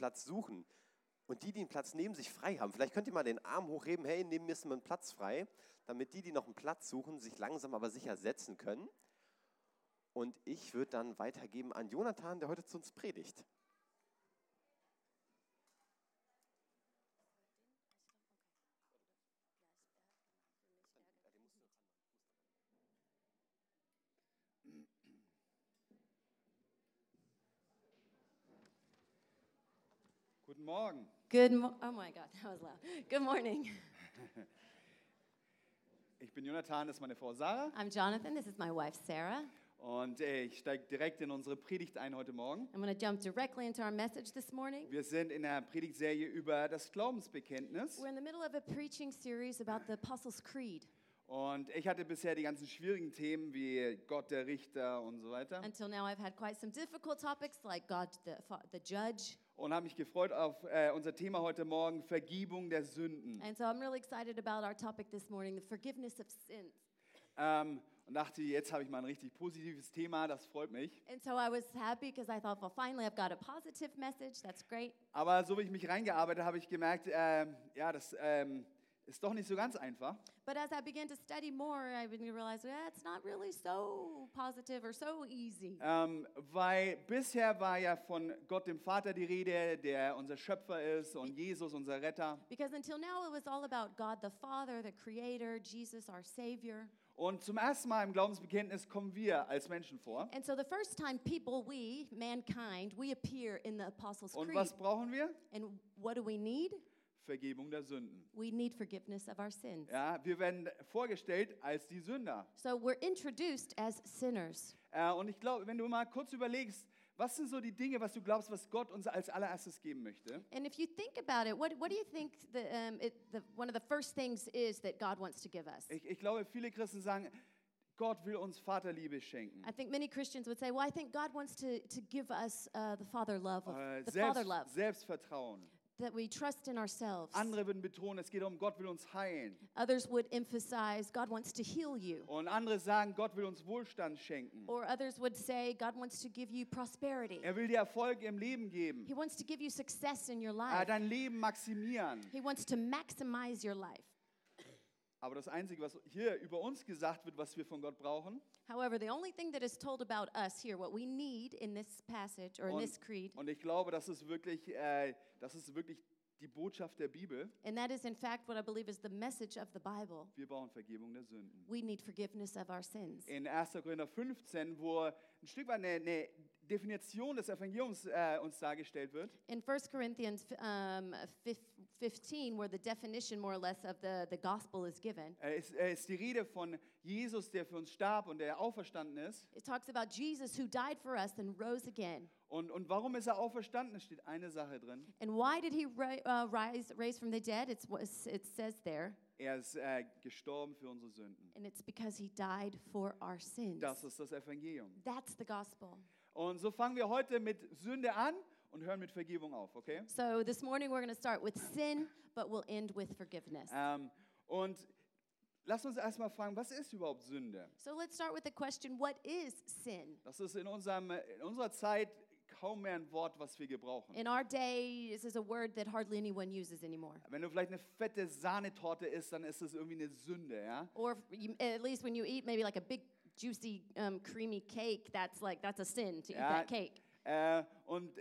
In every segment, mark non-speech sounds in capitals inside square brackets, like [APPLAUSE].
Platz suchen und die, die einen Platz neben sich frei haben, vielleicht könnt ihr mal den Arm hochheben, hey, neben mir ist mal ein Platz frei, damit die, die noch einen Platz suchen, sich langsam aber sicher setzen können. Und ich würde dann weitergeben an Jonathan, der heute zu uns predigt. Morgen. Good mo- oh my God, [LAUGHS] that was loud. Good morning. [LAUGHS] Ich bin Jonathan, das ist meine Frau Sarah. I'm Jonathan. This is my wife, Sarah. Und äh, ich steige direkt in unsere Predigt ein heute Morgen. I'm going to jump directly into our message this morning. Wir sind in der Predigtserie über das Glaubensbekenntnis. We're in the middle of a preaching series about the Apostles' Creed. Und ich hatte bisher die ganzen schwierigen Themen wie Gott der Richter und so weiter. Until now, I've had quite some difficult topics like God, the, the judge. Und habe mich gefreut auf äh, unser Thema heute Morgen, Vergebung der Sünden. And so I'm really excited about our topic this morning the forgiveness of sins. Ähm, und dachte, jetzt habe ich mal ein richtig positives Thema, das freut mich. And so I was happy because I thought, well, finally, I've got a positive message. That's great. Aber so wie ich mich reingearbeitet habe, habe ich gemerkt, ähm, ja, das ähm, ist doch nicht so ganz einfach. But as I began to study more, I began to realize, yeah, it's not really so positive or so easy. Ähm, weil bisher war ja von Gott dem Vater die Rede, der unser Schöpfer ist und Jesus unser Retter. Because until now, it was all about God the Father, the Creator, Jesus, our Savior. Und zum ersten Mal im Glaubensbekenntnis kommen wir als Menschen vor. And so the first time people, we, mankind, we appear in the Apostles' Und Creed. was brauchen wir? And what do we need? Vergebung der Sünden. We need forgiveness of our sins. Ja, wir werden vorgestellt als die Sünder. So we're introduced as sinners. Äh, und ich glaube, wenn du mal kurz überlegst, was sind so die Dinge, was du glaubst, was Gott uns als allererstes geben möchte? And if you think about it, what, what do you think the, um, it, the, one of the first things is that God wants to give us? Ich, ich glaube, viele Christen sagen, Gott will uns Vaterliebe schenken. I think many Christians would say, well, I think God wants to, to give us uh, the father love, of, Äh, the father Selbst, love, Selbstvertrauen. That we trust in ourselves. Andere würden betonen, es geht darum, Gott will uns heilen. Others would emphasize God wants to heal you. Und andere sagen, Gott will uns Wohlstand schenken. Or others would say God wants to give you prosperity. Er will dir Erfolg im Leben geben. He wants to give you success in your Äh, life. dein Leben maximieren. He wants to maximize your life. Aber das Einzige, was hier über uns gesagt wird, was wir von Gott brauchen, However, the only thing that is told about us here, what we need in this passage or in und, this creed, und ich glaube, das ist wirklich, äh, das ist wirklich die Botschaft der Bibel. and that is in fact what I believe is the message of the Bible. Wir brauchen Vergebung der Sünden. We need forgiveness of our sins. In 1. Korinther 15, wo ein Stück weit eine, eine Definition des Evangeliums äh, uns dargestellt wird, In 1 Corinthians um, fif- 15, where the definition more or less of the, the gospel is given, ist, äh, ist die Rede von Jesus, der für uns starb und der auferstanden ist. it talks about Jesus who died for us and rose again. Und, und warum ist er auferstanden? Es steht eine Sache drin. And why did he ri- uh, rise, raise from the dead? It's, what it says there. Er ist äh, gestorben für unsere Sünden. And it's because he died for our sins. Das ist das Evangelium. That's the gospel. Und so fangen wir heute mit Sünde an und hören mit Vergebung auf, okay? So this morning we're going to start with sin, but we'll end with forgiveness. Ähm, und lass uns erstmal fragen, was ist überhaupt Sünde? So let's start with the question what is sin? Das ist in, unserem, in unserer Zeit kaum mehr ein Wort, was wir gebrauchen. In our day, this is a word that hardly anyone uses anymore. Wenn du vielleicht eine fette Sahnetorte isst, dann ist das irgendwie eine Sünde, ja? Or you, at least when you eat maybe like a big, juicy, um, creamy cake, that's like, that's a sin to eat Ja, that cake. Äh, und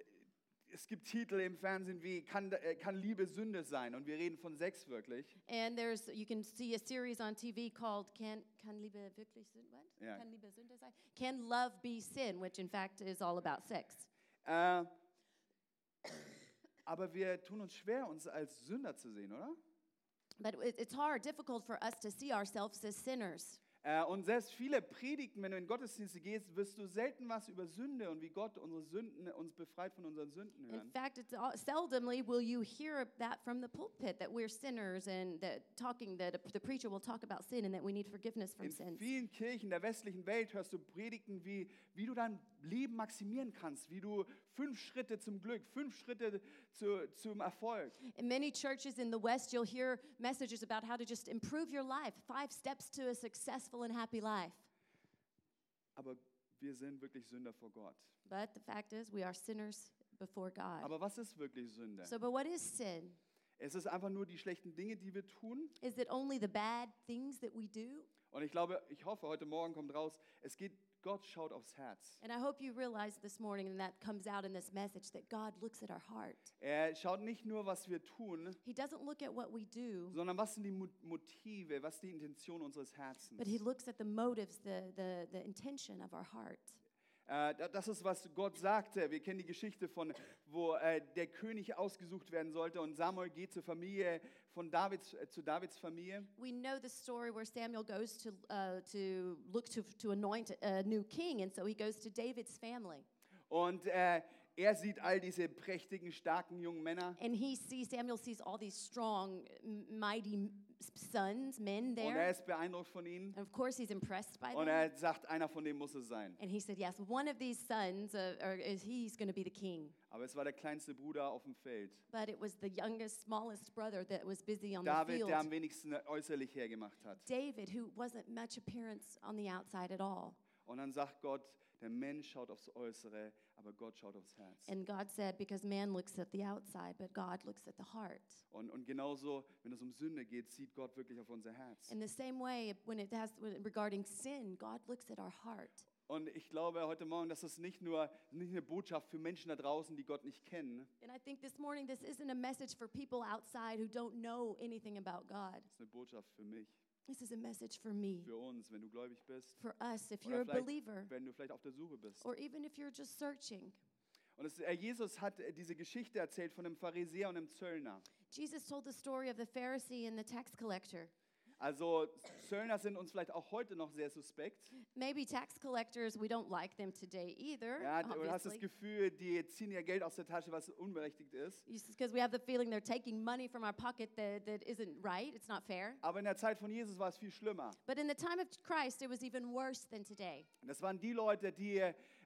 es gibt Titel im Fernsehen wie kann, äh, kann Liebe Sünde sein? Und wir reden von Sex wirklich. And there's, you can see a series on TV called Can, kann Liebe wirklich Sünde, what? Ja. Kann Liebe Sünde sein? Can Love Be Sin, which in fact is all about sex. Äh, aber wir tun uns schwer, uns als Sünder zu sehen, oder? But it- it's hard, difficult for us to see ourselves as sinners. Äh, und selbst viele Predigten, wenn du in Gottesdienste gehst, wirst du selten was über Sünde und wie Gott unsere Sünden, uns befreit von unseren Sünden In hören. fact, it's all, seldomly will you hear that from the pulpit that we're sinners and that talking that the preacher will talk about sin and that we need forgiveness from In sins. vielen Kirchen der westlichen Welt hörst du Predigten, wie, wie du dein Leben maximieren kannst, wie du fünf Schritte zum Glück, fünf Schritte zu, zum Erfolg. In many churches in the West, you'll hear messages about how to just improve your life, five steps to a successful and happy life. Aber wir sind wirklich Sünder vor Gott. But the fact is, we are sinners before God. Aber was ist wirklich Sünde? So, but what is sin? Es ist einfach nur die schlechten Dinge, die wir tun. Is it only the bad things that we do? Und ich glaube, ich hoffe, heute Morgen kommt raus, es geht, Gott schaut aufs Herz. And I hope you realize this morning, and that comes out in this message, that God looks at our heart. Er schaut nicht nur, was wir tun, He doesn't look at what we do, sondern was sind die Mo- Motive, was ist die Intention unseres Herzens. but He looks at the motives, the, the, the intention of our heart. Äh, da- das ist, was Gott sagte. Wir kennen die Geschichte von, wo äh, der König ausgesucht werden sollte und Samuel geht zur Familie von Davids, äh, zu Davids Familie. We know the story where Samuel goes to, uh, to look to, to anoint a new king, and so he goes to David's family. Und äh, er sieht all diese prächtigen, starken jungen Männer. And he sees, Samuel sees all these strong, mighty sons, men Und er there. ist beeindruckt von ihnen. And of course, he's impressed by Und them. er sagt, einer von denen muss es sein. And he said, Yes, one of these sons, uh, or is he's going to be the king. Aber es war der kleinste Bruder auf dem Feld. But it was the youngest, smallest brother that was busy on the David, field. der am wenigsten äußerlich hergemacht hat. David, who wasn't much appearance on the outside at all. Und dann sagt Gott, der Mensch schaut aufs Äußere, aber Gott schaut aufs Herz. And God said, Because man looks at the outside, but God looks at the heart. Und, und genauso, wenn es um Sünde geht, sieht Gott wirklich auf unser Herz. In the same way, when it has regarding sin, God looks at our heart. Und ich glaube heute Morgen, dass es nicht nur nicht eine Botschaft für Menschen da draußen, die Gott nicht kennen. And I think this morning, this isn't a message for people outside who don't know anything about God. Das ist eine Botschaft für mich, This is a message for me, für uns, wenn du gläubig bist. for us, if you're a believer, wenn du vielleicht auf der Suche bist. or even if you're just searching. Und es, äh, Jesus hat äh, diese Geschichte erzählt von einem Pharisäer und einem Zöllner. Jesus told the story of the Pharisee and the tax collector. Also Zöllner sind uns vielleicht auch heute noch sehr suspekt. Maybe tax collectors, we don't like them today either, Ja, du hast das. Gefühl, die ziehen ihr Geld aus der Tasche, was unberechtigt ist. Because we have the feeling they're taking money from our pocket that, that isn't right, it's not fair. Aber in der Zeit von Jesus war es viel schlimmer. But in the time of Christ, it was even worse than today. Das waren die Leute, die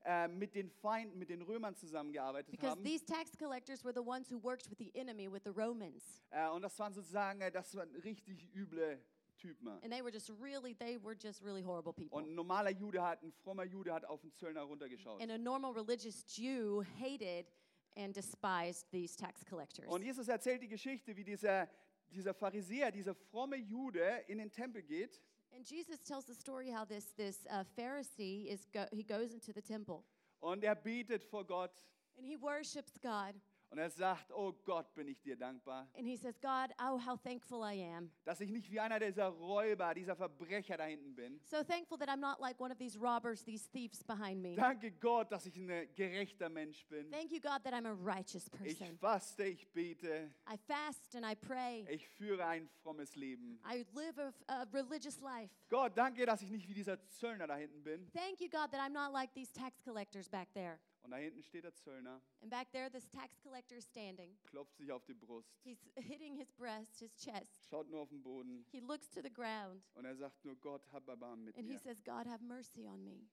äh, mit den Feinden, mit den Römern zusammengearbeitet Because haben. these tax collectors were the ones who worked with the enemy, with the Romans. Äh, und das waren sozusagen, äh, das waren richtig üble Typen. And they were just really, they were just really horrible people. Und ein normaler Jude hat, ein frommer Jude hat auf den Zöllner runtergeschaut. And a normal religious Jew hated and despised these tax collectors. Und Jesus erzählt die Geschichte, wie dieser, dieser Pharisäer, dieser fromme Jude in den Tempel geht And Jesus tells the story how this, this uh, Pharisee is go- he goes into the temple und er betet vor Gott and he worships God. Und er sagt, oh Gott, bin ich dir dankbar, And he says, God, oh, how thankful I am. dass ich nicht wie einer dieser Räuber, dieser Verbrecher da hinten bin. So thankful that I'm not like one of these robbers, these thieves behind me. Danke Gott, dass ich ein gerechter Mensch bin. Thank you, God, that I'm a righteous Ich person. faste, ich bete, I fast and I pray. ich führe ein frommes Leben. I live a, a religious life. Gott, danke, dass ich nicht wie dieser Zöllner da hinten bin. Thank you, God, that I'm not like these tax collectors back there. Und da hinten steht der Zöllner, And back there, this tax collector is standing. klopft sich auf die Brust, He's hitting his breast, his chest. schaut nur auf den Boden He looks to the ground und er sagt nur, Gott, hab Erbarmen mit and he mir. says, God, have mercy on me.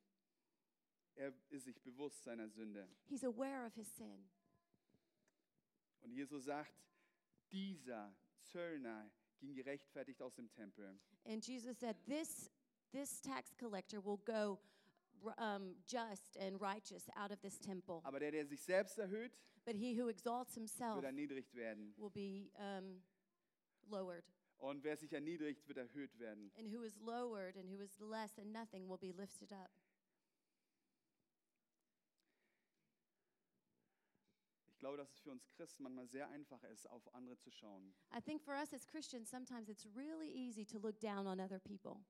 Er ist sich bewusst seiner Sünde. He's aware of his sin. Und Jesus sagt, dieser Zöllner ging gerechtfertigt aus dem Tempel. And Jesus said, This, this tax collector will go um, just and righteous out of this temple. Aber der, der sich selbst erhöht, But he who exalts himself wird erniedrigt werden. will be um, lowered. Und wer sich erniedrigt, wird erhöht werden. And who is lowered and who is less than nothing will be lifted up. Ich glaube, dass es für uns Christen manchmal sehr einfach ist, auf andere zu schauen. I think for us as Christians, sometimes it's really easy to look down on other people.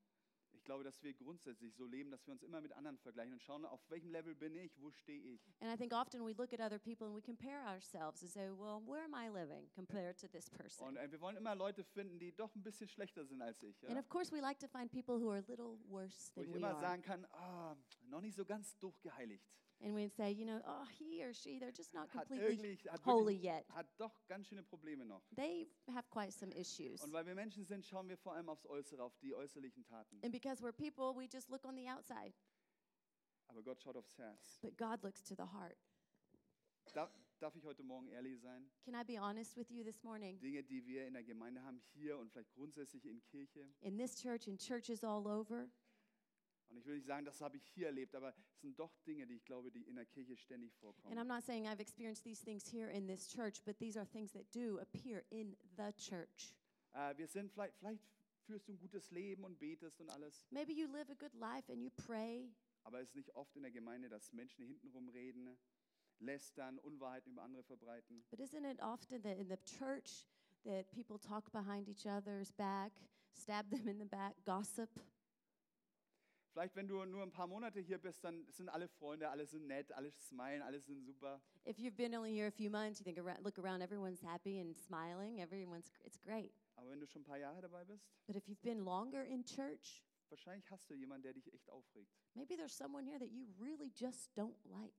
Ich glaube, dass wir grundsätzlich so leben, dass wir uns immer mit anderen vergleichen und schauen, auf welchem Level bin ich, wo stehe ich. And I think often we look at other people and we compare ourselves and say, well, where am I living compared to this person? Und äh, wir wollen immer Leute finden, die doch ein bisschen schlechter sind als ich. And Ja? of course, we like to find people who are a little worse Wo than ich we immer are. sagen kann, ah, noch nicht so ganz durchgeheiligt. And we'd say, you know, oh, he or she, they're just not Hat, completely irgendwie, hat, holy wirklich, yet. hat doch ganz schöne Probleme noch. They have quite some issues. Und weil wir Menschen sind, schauen wir vor allem aufs Äußere, auf die äußerlichen Taten. And because we're people, we just look on the outside. Aber Gott schaut aufs Herz. But God looks to the heart. Darf, darf ich heute Morgen ehrlich sein? Can I be honest with you this morning? Dinge, die wir in der Gemeinde haben, hier und vielleicht grundsätzlich in Kirche, In this church, in churches all over, Und ich will nicht sagen, das habe ich hier erlebt, aber es sind doch Dinge, die ich glaube, die in der Kirche ständig And I'm vorkommen. not saying I've experienced these things here in this church, but these are things that do appear in the church. Äh, wir sind vielleicht, vielleicht führst du ein gutes Leben und betest und alles, Maybe you live a good life and you pray, aber es ist nicht oft in der Gemeinde, dass Menschen hintenrum reden, lästern, Unwahrheiten über andere verbreiten. but isn't it often that in the church that people talk behind each other's back, stab them in the back, gossip? Vielleicht, wenn du nur ein paar Monate hier bist, dann sind alle Freunde, alle sind nett, alle smilen, alle sind super. If you've been only here a few months, you think around, look around, everyone's happy and smiling, everyone's it's great. Aber wenn du schon ein paar Jahre dabei bist, But if you've been longer in church, wahrscheinlich hast du jemanden, der dich echt aufregt. maybe there's someone here that you really just don't like.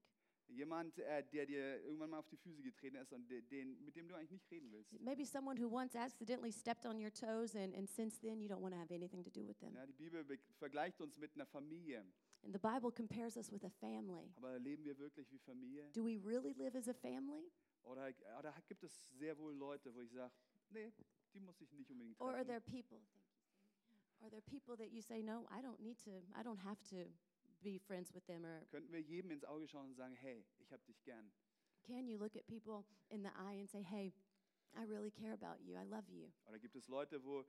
Jemand, äh, der dir irgendwann mal auf die Füße getreten ist und de- den, mit dem du eigentlich nicht reden willst. Maybe someone who once accidentally stepped on your toes, and, and since then you don't want to have anything to do with them. Ja, die Bibel be- vergleicht uns mit einer Familie. And the Bible compares us with a family. Aber leben wir wirklich wie Familie? Do we really live as a family? Oder, oder gibt es sehr wohl Leute, wo ich sage, nee, die muss ich nicht unbedingt Or are treffen. there people, thank you, Are there people that you say, no, I don't need to, I don't have to be friends with them? Or Könnten wir jedem ins Auge schauen und sagen, hey, ich habe dich gern. can you look at people in the eye and say, hey, I really care about you, I love you? Oder gibt es Leute, wo,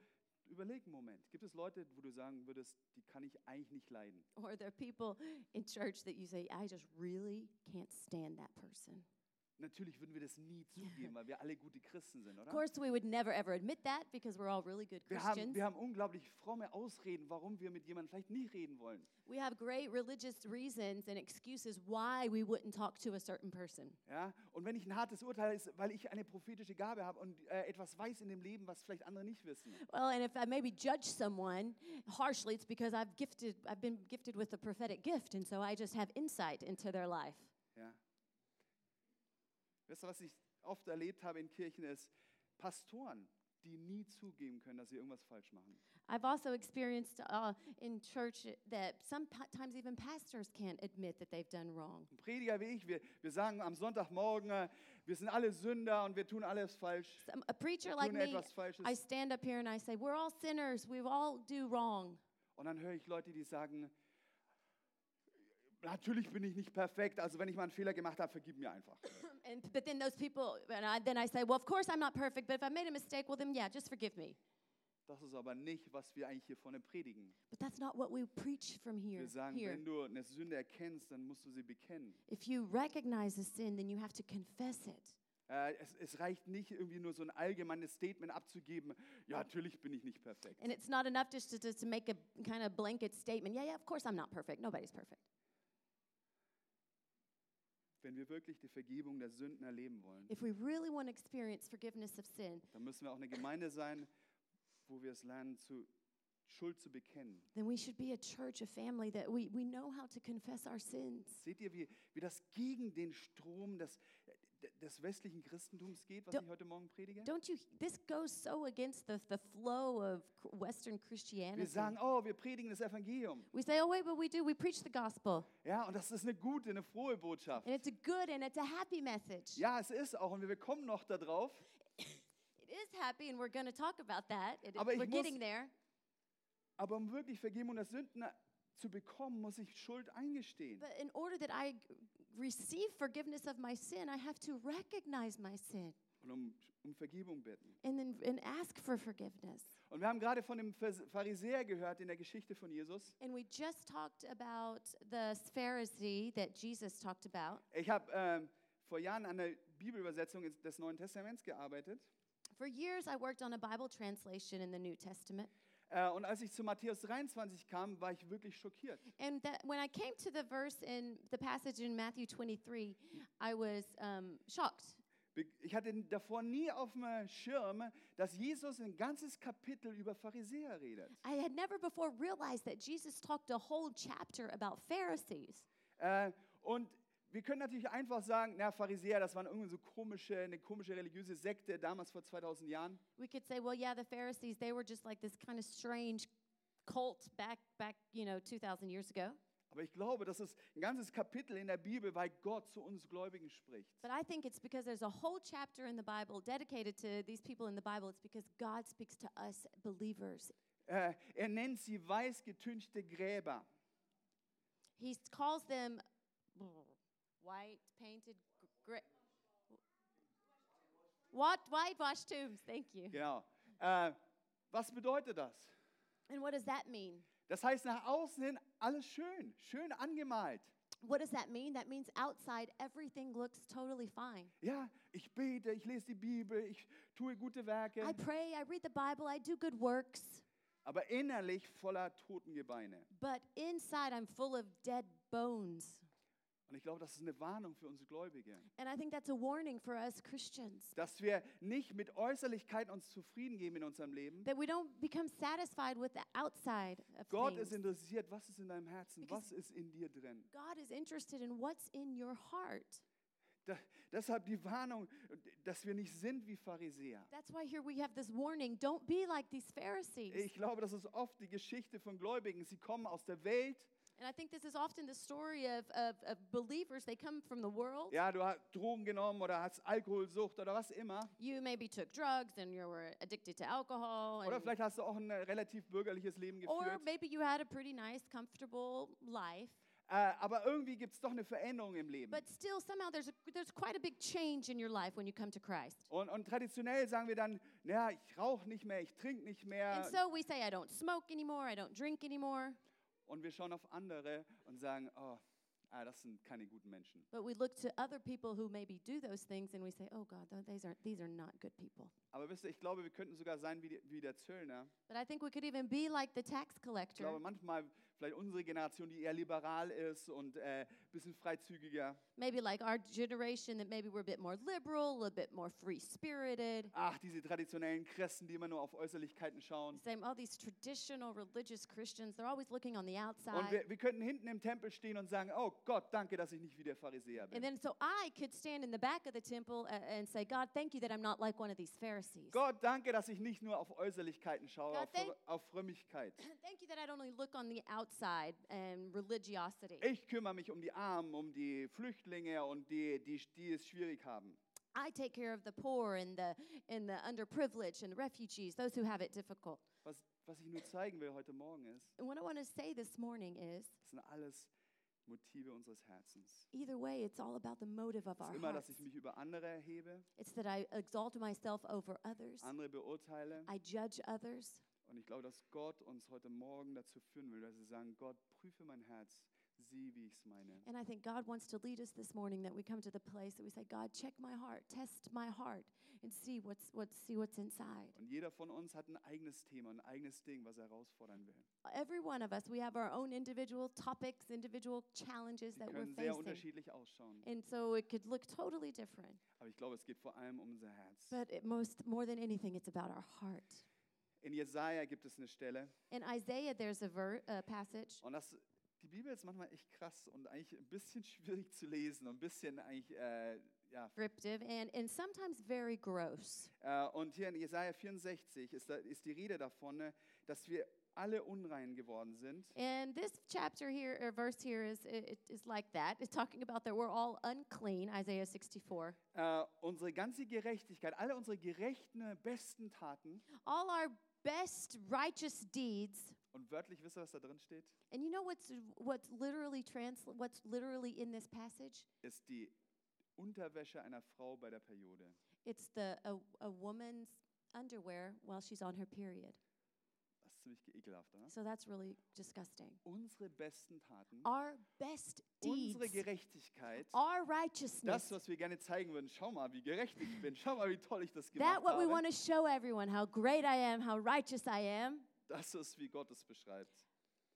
überleg einen Moment, gibt es Leute, wo du sagen würdest, die kann ich eigentlich nicht leiden? Or are there people in church that you say, I just really can't stand that person? Natürlich würden wir das nie zugeben, weil wir alle gute Christen sind, Of oder? course, we would never ever admit that because we're all really good Wir haben, Christians. wir haben unglaublich fromme Ausreden, warum wir mit jemandem vielleicht nicht reden wollen. We have great religious reasons and excuses why we wouldn't talk to a certain person. Ja? Und wenn ich ein hartes Urteil ist, weil ich eine prophetische Gabe habe und äh, etwas weiß in dem Leben, was vielleicht andere nicht wissen. Well, and if I maybe judge someone harshly, it's because I've gifted, I've been gifted with a prophetic gift, and so I just have insight into their life. Weißt du, was ich oft erlebt habe in Kirchen ist, Pastoren, die nie zugeben können, dass sie irgendwas falsch machen. I've also experienced uh, in church that sometimes even pastors can't admit that they've done wrong. Ein Prediger wie ich, wir, wir sagen am Sonntagmorgen, äh, wir sind alle Sünder und wir tun alles falsch. Some, a preacher like me, Falsches. I stand up here and I say, We're all sinners, we all do wrong. Und dann höre ich Leute, die sagen, natürlich bin ich nicht perfekt, also wenn ich mal einen Fehler gemacht habe, vergib mir einfach. [COUGHS] And, but then those people, and I, then I say, Well, of course I'm not perfect, but if I made a mistake, well, then yeah, just forgive me. Das ist aber nicht, was wir eigentlich hier vorne predigen. But that's not what we preach from here. Wir sagen, here. wenn du eine Sünde erkennst, dann musst du sie bekennen. If you recognize a sin, then you have to confess it. Äh, es, es reicht nicht, irgendwie nur so ein allgemeines Statement abzugeben, ja, natürlich bin ich nicht perfekt. And it's not enough just to, just to make a kind of blanket statement. Yeah, yeah, of course I'm not perfect. Nobody's perfect. Wenn wir wirklich die Vergebung der Sünden erleben wollen, If we really want to experience forgiveness of sin, dann müssen wir auch eine Gemeinde sein, wo wir es lernen, zu, Schuld zu bekennen. then we should be a church, a family that we, we know how to confess our sins. Seht ihr, wie, wie das gegen den Strom des, des westlichen Christentums geht, was Don't- ich heute Morgen predige? Don't you? This goes so against the, the flow of Western Wir Christianity. sagen, oh, wir predigen das Evangelium. We say, oh, wait, but we do. We preach the gospel. Ja, und das ist eine gute, eine frohe Botschaft. And it's a good and it's a happy message. Ja, es ist auch, und wir kommen noch darauf. It is happy, and we're going to talk about that. It- Aber we're muss- getting there. Aber um wirklich Vergebung der Sünden zu bekommen, muss ich Schuld eingestehen. But in order that I receive forgiveness of my sin, I have to recognize my sin Und um, um Vergebung bitten. and then and ask for forgiveness. Und wir haben gerade von dem Pharisäer gehört in der Geschichte von Jesus. And we just talked about the Pharisee that Jesus talked about. Ich habe ähm, vor Jahren an der Bibelübersetzung des Neuen Testaments gearbeitet. For years, I worked on a Bible translation in the New Testament. Äh, und als ich zu Matthäus 23 kam, war ich wirklich schockiert. And that when I came to the verse in the passage in Matthew 23, I was um, shocked. Ich hatte davor nie auf dem Schirm, dass Jesus ein ganzes Kapitel über Pharisäer redet. I had never before realized that Jesus talked a whole chapter about Pharisees. Äh, und wir können natürlich einfach sagen, na, Pharisäer, das waren irgendwie so komische, eine komische religiöse Sekte damals vor 2000 Jahren. We could say, well, yeah, the Pharisees, they were just like this kind of strange cult back, back, you know, 2,000 years ago. Aber ich glaube, das ist ein ganzes Kapitel in der Bibel, weil Gott zu uns Gläubigen spricht. But I think it's because there's a whole chapter in the Bible dedicated to these people in the Bible. It's because God speaks to us believers. Äh, er nennt sie weiß getünchte Gräber. He calls them white painted gray. What whitewashed tombs? Thank you. Genau. Äh, was bedeutet das? And what does that mean? Das heißt, nach außen hin alles schön, schön angemalt. What does that mean? That means outside everything looks totally fine. Ja, ich bete, ich lese die Bibel, ich tue gute Werke, I pray, I read the Bible, I do good works, aber innerlich voller Totengebeine. but inside I'm full of dead bones. Und ich glaube, das ist eine Warnung für unsere Gläubige, And I think that's a warning for us Christians dass wir nicht mit Äußerlichkeiten uns zufrieden geben in unserem Leben. that we don't become satisfied with the outside of Gott things. ist interessiert, was ist in deinem Herzen, Because- was ist in dir drin. God is interested in what's in your heart. Da, deshalb die Warnung, dass wir nicht sind wie Pharisäer. That's why here we have this warning don't be like these Pharisees. Ich glaube, das ist oft die Geschichte von Gläubigen. Sie kommen aus der Welt. And I think this is often the story of, of, of believers. They come from the world. Ja, du hast Drogen genommen oder hast Alkoholsucht oder was immer. You maybe took drugs and you were addicted to alcohol. Oder vielleicht hast du auch ein äh, relativ bürgerliches Leben or geführt. maybe you had a pretty nice, comfortable life. Äh, aber irgendwie gibt es doch eine Veränderung im Leben. But still, somehow, there's, a, there's quite a big change in your life when you come to Christ. Und, und traditionell sagen wir dann, naja, ich rauche nicht mehr, ich trinke nicht mehr. And so we say, I don't smoke anymore, I don't drink anymore. Und wir schauen auf andere und sagen, oh, ah, das sind keine guten Menschen. But we look to other people who maybe do those things and we say, oh God, th- these are, these are not good people. Aber wisst ihr, ich glaube, wir könnten sogar sein wie, die, wie der Zöllner. But I think we could even be like the tax Ich collector. glaube, manchmal vielleicht unsere Generation, die eher liberal ist und äh, bisschen freizügiger. Maybe like our generation that maybe we're a bit more liberal, a bit more free spirited. Ach, diese traditionellen Christen, die immer nur auf Äußerlichkeiten schauen. Same, all these traditional religious Christians, they're always looking on the Und outside. wir, wir könnten hinten im Tempel stehen und sagen, oh Gott, danke, dass ich nicht wie der Pharisäer And bin. then so I could stand in the back of the temple uh, and say, God, thank you that I'm not like one of these Pharisees. Gott, danke, dass ich nicht nur auf Äußerlichkeiten schaue, God, auf, thank- auf Frömmigkeit. [CLEARS THROAT] Thank you that I don't only look on the outside and religiosity. Ich kümmere mich um die Armen, um die Flüchtlinge und die, die, die es schwierig haben. I take care of the poor and the, and the underprivileged and the refugees, those who have it difficult. Was, was ich nur zeigen will heute Morgen ist, And what I want to say this morning is das sind alles Motive unseres Herzens. either way, it's all about the motive of Es our ist immer, hearts. dass ich mich über andere erhebe, It's that I exalt myself over others, andere beurteile. I judge others. Und ich glaube, dass Gott uns heute Morgen dazu führen will, dass wir sagen, Gott, prüfe mein Herz, sieh, wie ich es meine. And I think God wants to lead us this morning that we come to the place that we say, God, check my heart, test my heart, and see what's, what's, see what's inside. Und jeder von uns hat ein eigenes Thema, ein eigenes Ding, was er herausfordern will. Every one of us, we have our own individual topics, individual challenges Die that we're können sehr facing. unterschiedlich ausschauen. And so it could look totally different. Aber ich glaube, es geht vor allem um unser Herz. But it most, more than anything, it's about our heart. In Jesaja gibt es eine Stelle, In Isaiah, there's a ver- uh, passage. und das, die Bibel ist manchmal echt krass und eigentlich ein bisschen [LAUGHS] schwierig zu lesen und ein bisschen eigentlich, äh, ja. descriptive and, and sometimes very gross. Äh, und hier in Jesaja 64 ist, da, ist die Rede davon, äh, dass wir alle unrein geworden sind. And this chapter here, or verse here, is, it, is like that. It's talking about that we're all unclean, Isaiah 64. Äh, unsere ganze Gerechtigkeit, alle unsere gerechten, besten Taten, All our best righteous deeds. Und wörtlich wisst ihr, was da drin steht, And you know what's, what's, literally transl- what's literally in this passage? ist die Unterwäsche einer Frau bei der Periode. It's the, a, a woman's underwear while she's on her period. Das ist ziemlich ekelhaft, oder? So that's really disgusting. Unsere besten Taten, Our best deeds, unsere Gerechtigkeit, our das, righteousness, was wir gerne zeigen würden, schau mal, wie gerecht ich bin, schau mal, wie toll ich das that gemacht what we want habe. to show everyone, how great I am, how righteous I am. Das ist, wie Gott es beschreibt.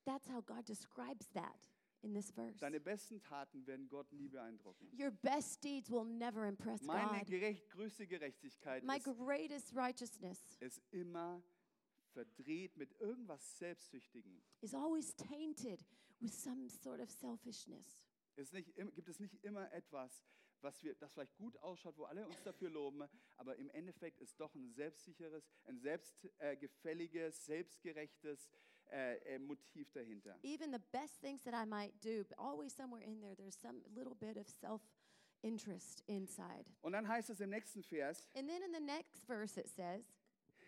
That's how God describes that in this verse. Deine besten Taten werden Gott nie beeindrucken. Your best deeds will never impress Meine God. gerecht, größte Gerechtigkeit My ist, greatest righteousness ist immer verdreht mit irgendwas Selbstsüchtigen. is always tainted with some sort of selfishness. Es ist nicht, im- gibt es nicht immer etwas, was wir, das vielleicht gut ausschaut, wo alle uns dafür loben, aber im Endeffekt ist doch ein selbstsicheres, ein selbstgefälliges, selbstgerechtes äh, äh, Motiv dahinter. Even the best things that I might do, but always somewhere in there, there's some little bit of self interest inside. Und dann heißt es im nächsten Vers, And then in the next verse, it says,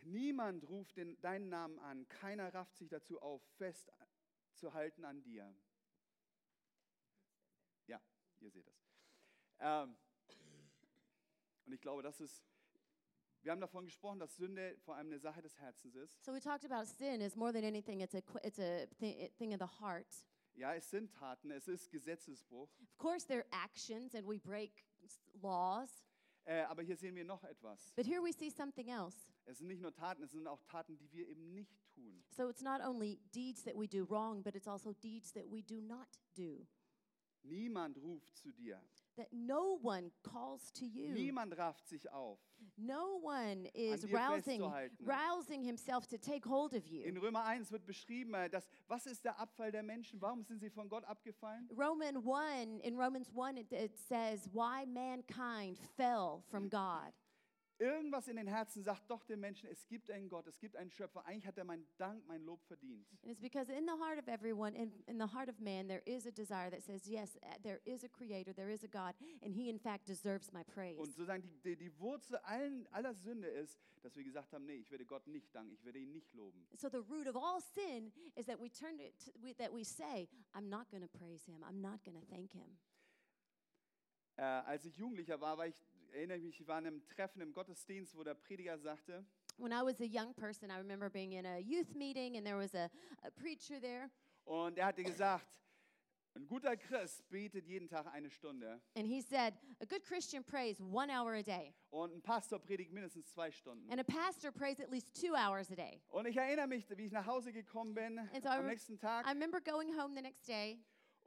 niemand ruft den, deinen Namen an, keiner rafft sich dazu auf, festzuhalten an dir. ihr seht es. Ähm, und ich glaube, das ist, wir haben davon gesprochen, dass Sünde vor allem eine Sache des Herzens ist. So we talked about sin is more than anything, it's a, it's a thi- thing of the heart. Ja, es sind Taten, es ist Gesetzesbruch. Of course, they're actions and we break laws, Äh, aber hier sehen wir noch etwas. but here we see something else. Es sind nicht nur Taten, es sind auch Taten, die wir eben nicht tun. So it's not only deeds that we do wrong, but it's also deeds that we do not do. Niemand ruft zu dir. That no one calls to you. Niemand rafft sich auf. No one is rousing, rousing himself to take hold of you. In Römer 1 wird beschrieben, äh, dass, was ist der Abfall der Menschen? Warum sind sie von Gott abgefallen? Roman 1, in Romans 1, it, it says, Why mankind fell from God. Irgendwas in den Herzen sagt doch dem Menschen, es gibt einen Gott, es gibt einen Schöpfer. Eigentlich hat er meinen Dank, mein Lob verdient. And it's because in the heart of everyone, in, in the heart of man, there is a desire that says, Yes, uh, there is a creator, there is a God, and he in fact deserves my praise. Und sozusagen die, die, die Wurzel allen, aller Sünde ist, dass wir gesagt haben, nee, ich werde Gott nicht danken, ich werde ihn nicht loben. So the root of all sin is that we turn it, to, we, that we say, I'm not going to praise him, I'm not going to thank him. Äh, als ich Jugendlicher war, war ich, erinnere ich mich, ich war in einem Treffen im Gottesdienst, wo der Prediger sagte, When I was a young person, I remember being in a youth meeting and there was a, a preacher there, und er hatte gesagt, ein guter Christ betet jeden Tag eine Stunde. And he said, A good Christian prays one hour a day, und ein Pastor predigt mindestens zwei Stunden. and a pastor prays at least two hours a day. Und ich erinnere mich, wie ich nach Hause gekommen bin And so I, am rem- nächsten Tag. I remember going home the next day,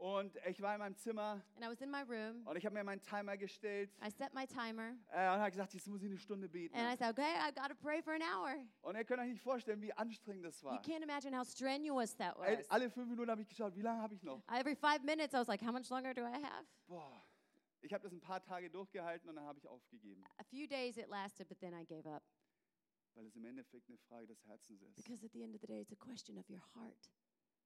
und ich war in meinem Zimmer and I was in my room. und ich habe mir meinen Timer gestellt I set my timer, äh, und habe gesagt, jetzt muss ich eine Stunde beten. and I said, Okay, I've got to pray for an hour. Und ihr könnt euch nicht vorstellen, wie anstrengend das You war. can't imagine how strenuous that Ey, was. Alle fünf Minuten habe ich geschaut, wie lange habe ich noch? Every five minutes, I was like, How much longer do I have? Boah. Ich habe das ein paar Tage durchgehalten und dann habe ich aufgegeben, A few days it lasted, but then I gave up. weil es im Endeffekt eine Frage des Herzens ist. Because at the end of the day, it's a question of your heart.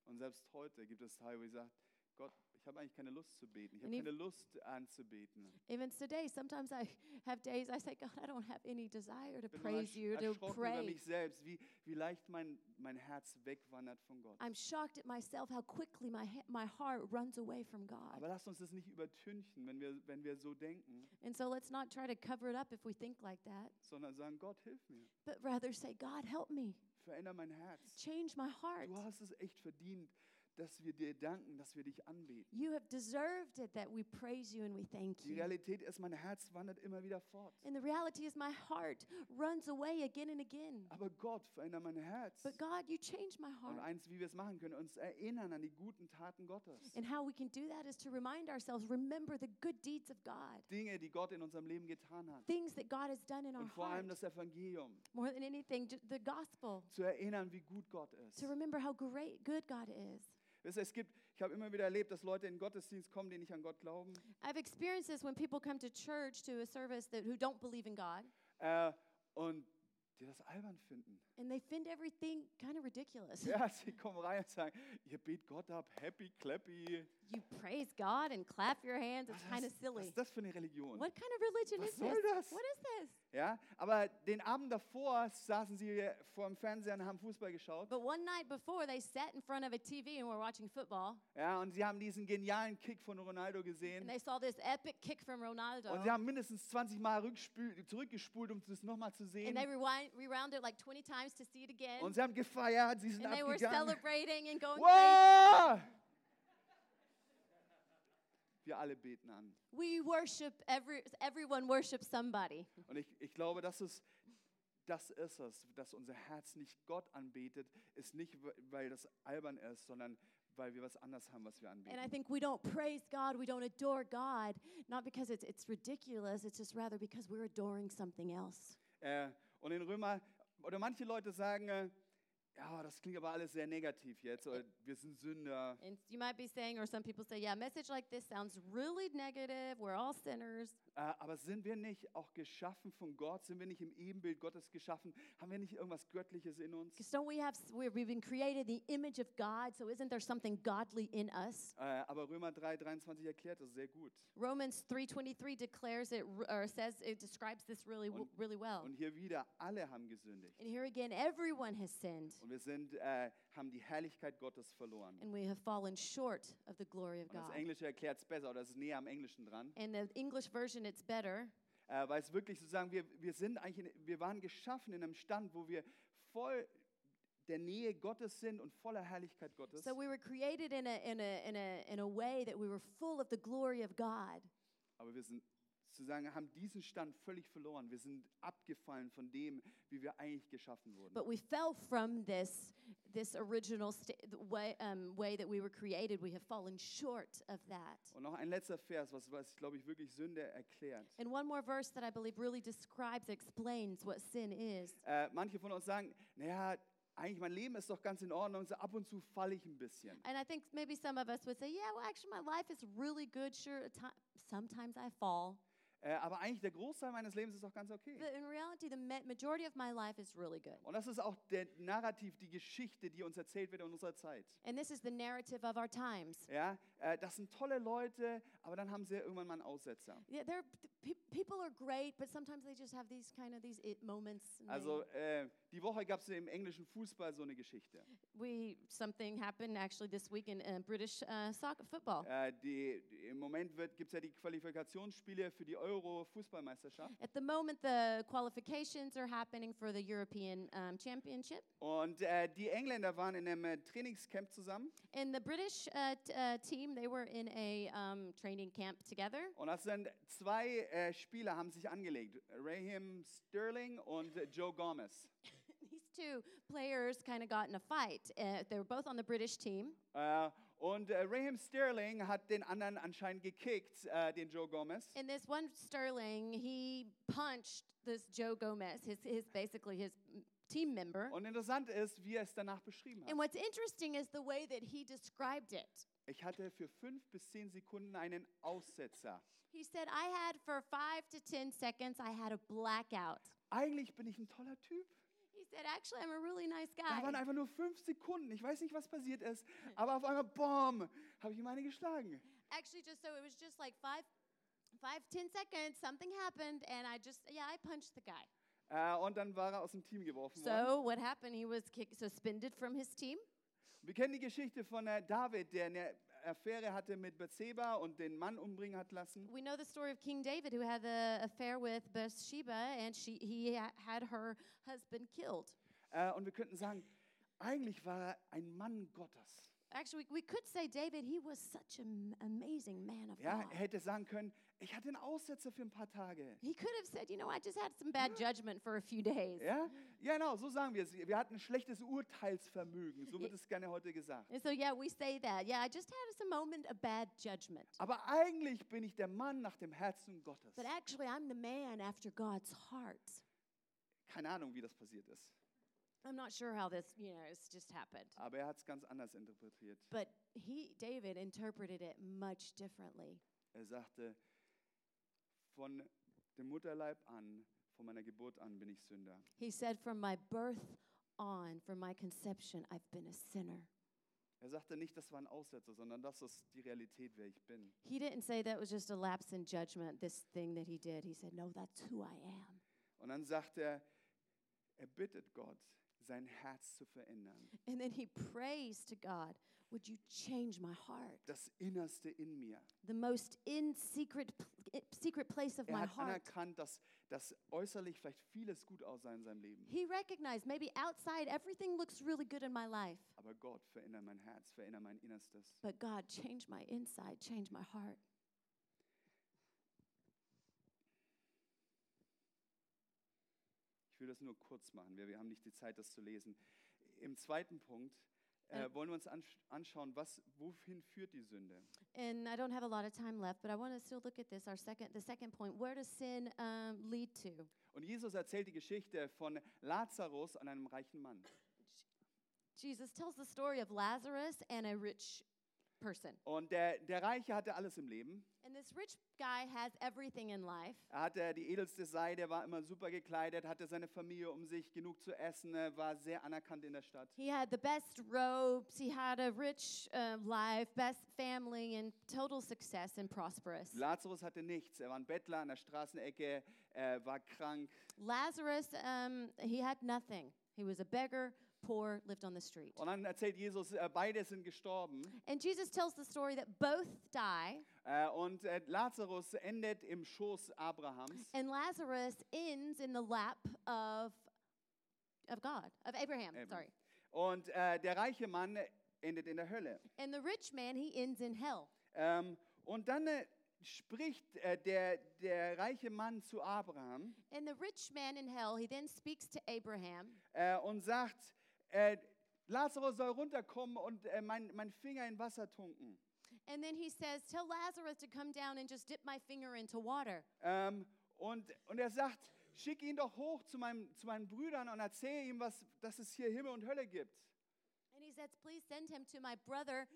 Und selbst heute gibt es Tage, wo ich sage, Gott, ich habe eigentlich keine Lust zu beten. Ich habe keine Lust anzubeten. Even today, sometimes I have days I say, God, I don't have any desire to nur praise you, to erschrocken über pray. mich selbst, wie, wie leicht mein, mein Herz wegwandert von Gott. I'm shocked at myself how quickly my, my heart runs away from God. Aber lasst uns das nicht übertünchen, wenn wir, wenn wir so denken, And so let's not try to cover it up if we think like that, sondern sagen, Gott, hilf mir. but rather say, God, help me, Veränder mein Herz. change my heart. Du hast es echt verdient, dass wir dir danken, dass wir dich anbeten. You have deserved it that we praise you and we thank Die you. Realität ist, mein Herz wandert immer wieder fort. And the reality is, my heart runs away again and again. Aber Gott, veränder mein Herz. But God, you change my Und heart. eins, wie wir es machen können, uns erinnern an die guten Taten Gottes. And how we can do that is to remind ourselves, remember the good deeds of God, Dinge, die Gott in unserem Leben getan hat. things that God has done in our Und vor allem das Evangelium. More than anything, the gospel, Zu erinnern, wie gut Gott ist. to remember how great, good God is. Wisst ihr, Es gibt, ich habe immer wieder erlebt, dass Leute in den Gottesdienst kommen, die nicht an Gott glauben. I've experienced this when people come to church to a service that, who don't believe in God, Äh, und die das albern finden. and they find everything kind of ridiculous. Ja, sie kommen rein und sagen, ihr bet Gott ab, happy, clappy. You praise God and clap your hands. It's Was, kind of was silly. ist das für eine Religion? What kind of religion Was is soll this? das? What is this? Ja, aber den Abend davor saßen sie vor dem Fernseher und haben Fußball geschaut. But one night before, they sat in front of a TV and were watching football, Ja, und sie haben diesen genialen Kick von Ronaldo and gesehen. they saw this epic kick from Ronaldo. Und sie haben mindestens 20 Mal zurückgespult, um das nochmal zu And sehen. they rewind, rewound it like 20 times to see it again. Und sie haben gefeiert, sie sind And they were abgegangen. celebrating and going crazy. Wir alle beten an. We worship, every, everyone worships somebody. Und ich, ich glaube, das ist, das ist es, dass unser Herz nicht Gott anbetet, ist nicht, weil das albern ist, sondern weil wir was anderes haben, was wir And I anbeten. think we don't praise God, we don't adore God, not because it's, it's ridiculous, it's just rather because we're adoring something else. Äh, und in Römer, oder manche Leute sagen, äh, ja, das klingt aber alles sehr negativ jetzt, oder wir sind Sünder. And you might be saying, or some people say, yeah, a message like this sounds really negative, we're all sinners. Äh, aber sind wir nicht auch geschaffen von Gott? Sind wir nicht im Ebenbild Gottes geschaffen? Haben wir nicht irgendwas Göttliches in uns? Because don't we have, we've been created the image of God, so isn't there something godly in us? Äh, aber Römer 3, 23 erklärt das sehr gut. Romans 3.23 declares it, or says, it describes this really, Und- really well. Und hier wieder, alle haben gesündigt And here again, everyone has sinned Und wir sind, äh, haben die Herrlichkeit Gottes verloren. and we have fallen short of the glory of Und das God. Englische erklärt es besser, oder es ist näher am Englischen dran. In the English version, it's better Äh, weil es wirklich sozusagen, wir, wir sind eigentlich, in, wir waren geschaffen in einem Stand, wo wir voll der Nähe Gottes sind und voller Herrlichkeit Gottes. So we were created in a, in, a, in, a, in a way that we were full of the glory of God. Aber wir sind sozusagen, haben diesen Stand völlig verloren. Wir sind abgefallen von dem, wie wir eigentlich geschaffen wurden. But we fell from this, this original way, um, way that we were created. We have fallen short of that. Und noch ein letzter Vers, was, was glaube ich, wirklich Sünde erklärt. And one more verse that I believe really describes, explains what sin is. Äh, manche von uns sagen, naja, eigentlich mein Leben ist doch ganz in Ordnung, so ab und zu falle ich ein bisschen. And I think maybe some of us would say, yeah, well, actually, my life is really good. Sure, sometimes I fall. Äh, aber eigentlich der Großteil meines Lebens ist doch ganz okay. But in reality, the ma- majority of my life is really good. Und das ist auch der Narrativ, die Geschichte, die uns erzählt wird in unserer Zeit. And this is the narrative of our times. Ja, äh, das sind tolle Leute, aber dann haben sie irgendwann mal einen Aussetzer. Yeah, they're, pe- people are great, but sometimes they just have these kind of these it moments. Also äh, die Woche gab es im englischen Fußball so eine Geschichte. we something happened actually this week in uh, British uh, soccer football. Äh, die, Im Moment gibt es ja die Qualifikationsspiele für die Euro-Fußballmeisterschaft. At the moment, the qualifications are happening for the European um, Championship. Und äh, die Engländer waren in einem äh, Trainingscamp zusammen. And the British uh, uh, team, they were in a um, training camp together. Und das sind zwei äh, Spieler haben sich angelegt. Raheem Sterling und äh, Joe Gomez. [LAUGHS] These two players kind of got in a fight. Uh, they were both on the British team. Und äh, Raheem Sterling hat den anderen anscheinend gekickt, äh, den Joe Gomez. And this one Sterling, he punched this Joe Gomez, his, his basically his team member. Und interessant ist, wie er es danach beschrieben And hat. what's interesting is the way that he described it. Ich hatte für fünf bis zehn Sekunden einen Aussetzer. He said, I had for five to 10 seconds, I had a blackout. Eigentlich bin ich ein toller Typ. Said, actually, I'm a really nice Da waren guy. einfach nur fünf Sekunden. Ich weiß nicht, was passiert ist, aber auf einmal, boom, habe ich ihm eine geschlagen. Actually, just so it was just like five, five, ten seconds, something happened, and I just, yeah, I punched the guy. Äh, und dann war er aus dem Team geworfen worden. So what happened? He was kick, suspended from his team. Wir kennen die Geschichte von äh, David, der eine Affäre hatte mit Bathseba und den Mann umbringen hat lassen. We know the story of King David, who had the affair with Bathsheba, and she, he ha- had her husband killed. Äh, und wir könnten sagen, eigentlich war er ein Mann Gottes. Actually, we could say David, he was such an amazing man of Ja, God. er hätte sagen können, ich hatte einen Aussetzer für ein paar Tage. He could have said, you know, I just had some bad judgment for a few days. Ja, ja genau, so sagen wir es. Wir hatten ein schlechtes Urteilsvermögen, so wird es gerne heute gesagt. And so, yeah, we say that. Yeah, I just had a moment of bad judgment. Aber eigentlich bin ich der Mann nach dem Herzen Gottes. But actually, I'm the man after God's heart. Keine Ahnung, wie das passiert ist. I'm not sure how this, you know, it's just happened. Aber er hat es ganz anders interpretiert. But he, David, interpreted it much differently. Er sagte, von dem Mutterleib an, von meiner Geburt an bin ich Sünder. He said, From my birth on, from my conception, I've been a sinner. Er sagte nicht, das war ein Aussetzer, sondern das ist die Realität, wer ich bin. He didn't say that was just a lapse in judgment, this thing that he did. He said, No, that's who I am. Und dann sagt er, er bittet Gott, sein Herz zu verändern. And then he prays to God, Would you change my heart? Das Innerste in mir. The most in secret, secret place of Er my hat heart. anerkannt, dass, dass äußerlich vielleicht vieles gut aussah in seinem Leben. He recognized maybe outside everything looks really good in my life, Aber Gott, verändere mein Herz, verändere mein Innerstes. but God, change my inside, change my heart. Ich will das nur kurz machen. Wir, wir haben nicht die Zeit, das zu lesen. Im zweiten Punkt äh, wollen wir uns ansch anschauen, was, wohin führt die Sünde? And I don't have a lot of time left, but I want to still look at this. Our second, the second point: Where does sin um, lead to? Und Jesus erzählt die Geschichte von Lazarus an einem reichen Mann. Jesus tells the story of Lazarus and a rich person. Und der, der Reiche hatte alles im Leben. And this rich guy has everything in life. Er hatte die edelste Seide, war immer super gekleidet, hatte seine Familie um sich, genug zu essen, war sehr anerkannt in der Stadt. He had the best robes. He had a rich uh, life, best family, and total success and prosperous. Lazarus hatte nichts. Er war ein Bettler an der Straßenecke, er war krank. Lazarus, um, he had nothing. He was a beggar, poor, lived on the street. Und dann erzählt Jesus, äh, beide sind gestorben. And Jesus tells the story that both die, Äh, und äh, Lazarus endet im Schoß Abrahams. and Lazarus ends in the lap of, of God, of Abraham, Eben. sorry. Und äh, der reiche Mann endet in der Hölle. And the rich man, he ends in hell. Ähm, und dann äh, spricht äh, der, der reiche Mann zu Abraham And the rich man in hell, he then speaks to Abraham äh, und sagt, äh, Lazarus soll runterkommen und äh, mein, mein Finger in Wasser tunken. And then he says, Tell Lazarus to come down and just dip my finger into water. Ähm, und, und er sagt, schick ihn doch hoch zu, meinem, zu meinen Brüdern und erzähl ihm, was, dass es hier Himmel und Hölle gibt. And he says, Please send him to my brother.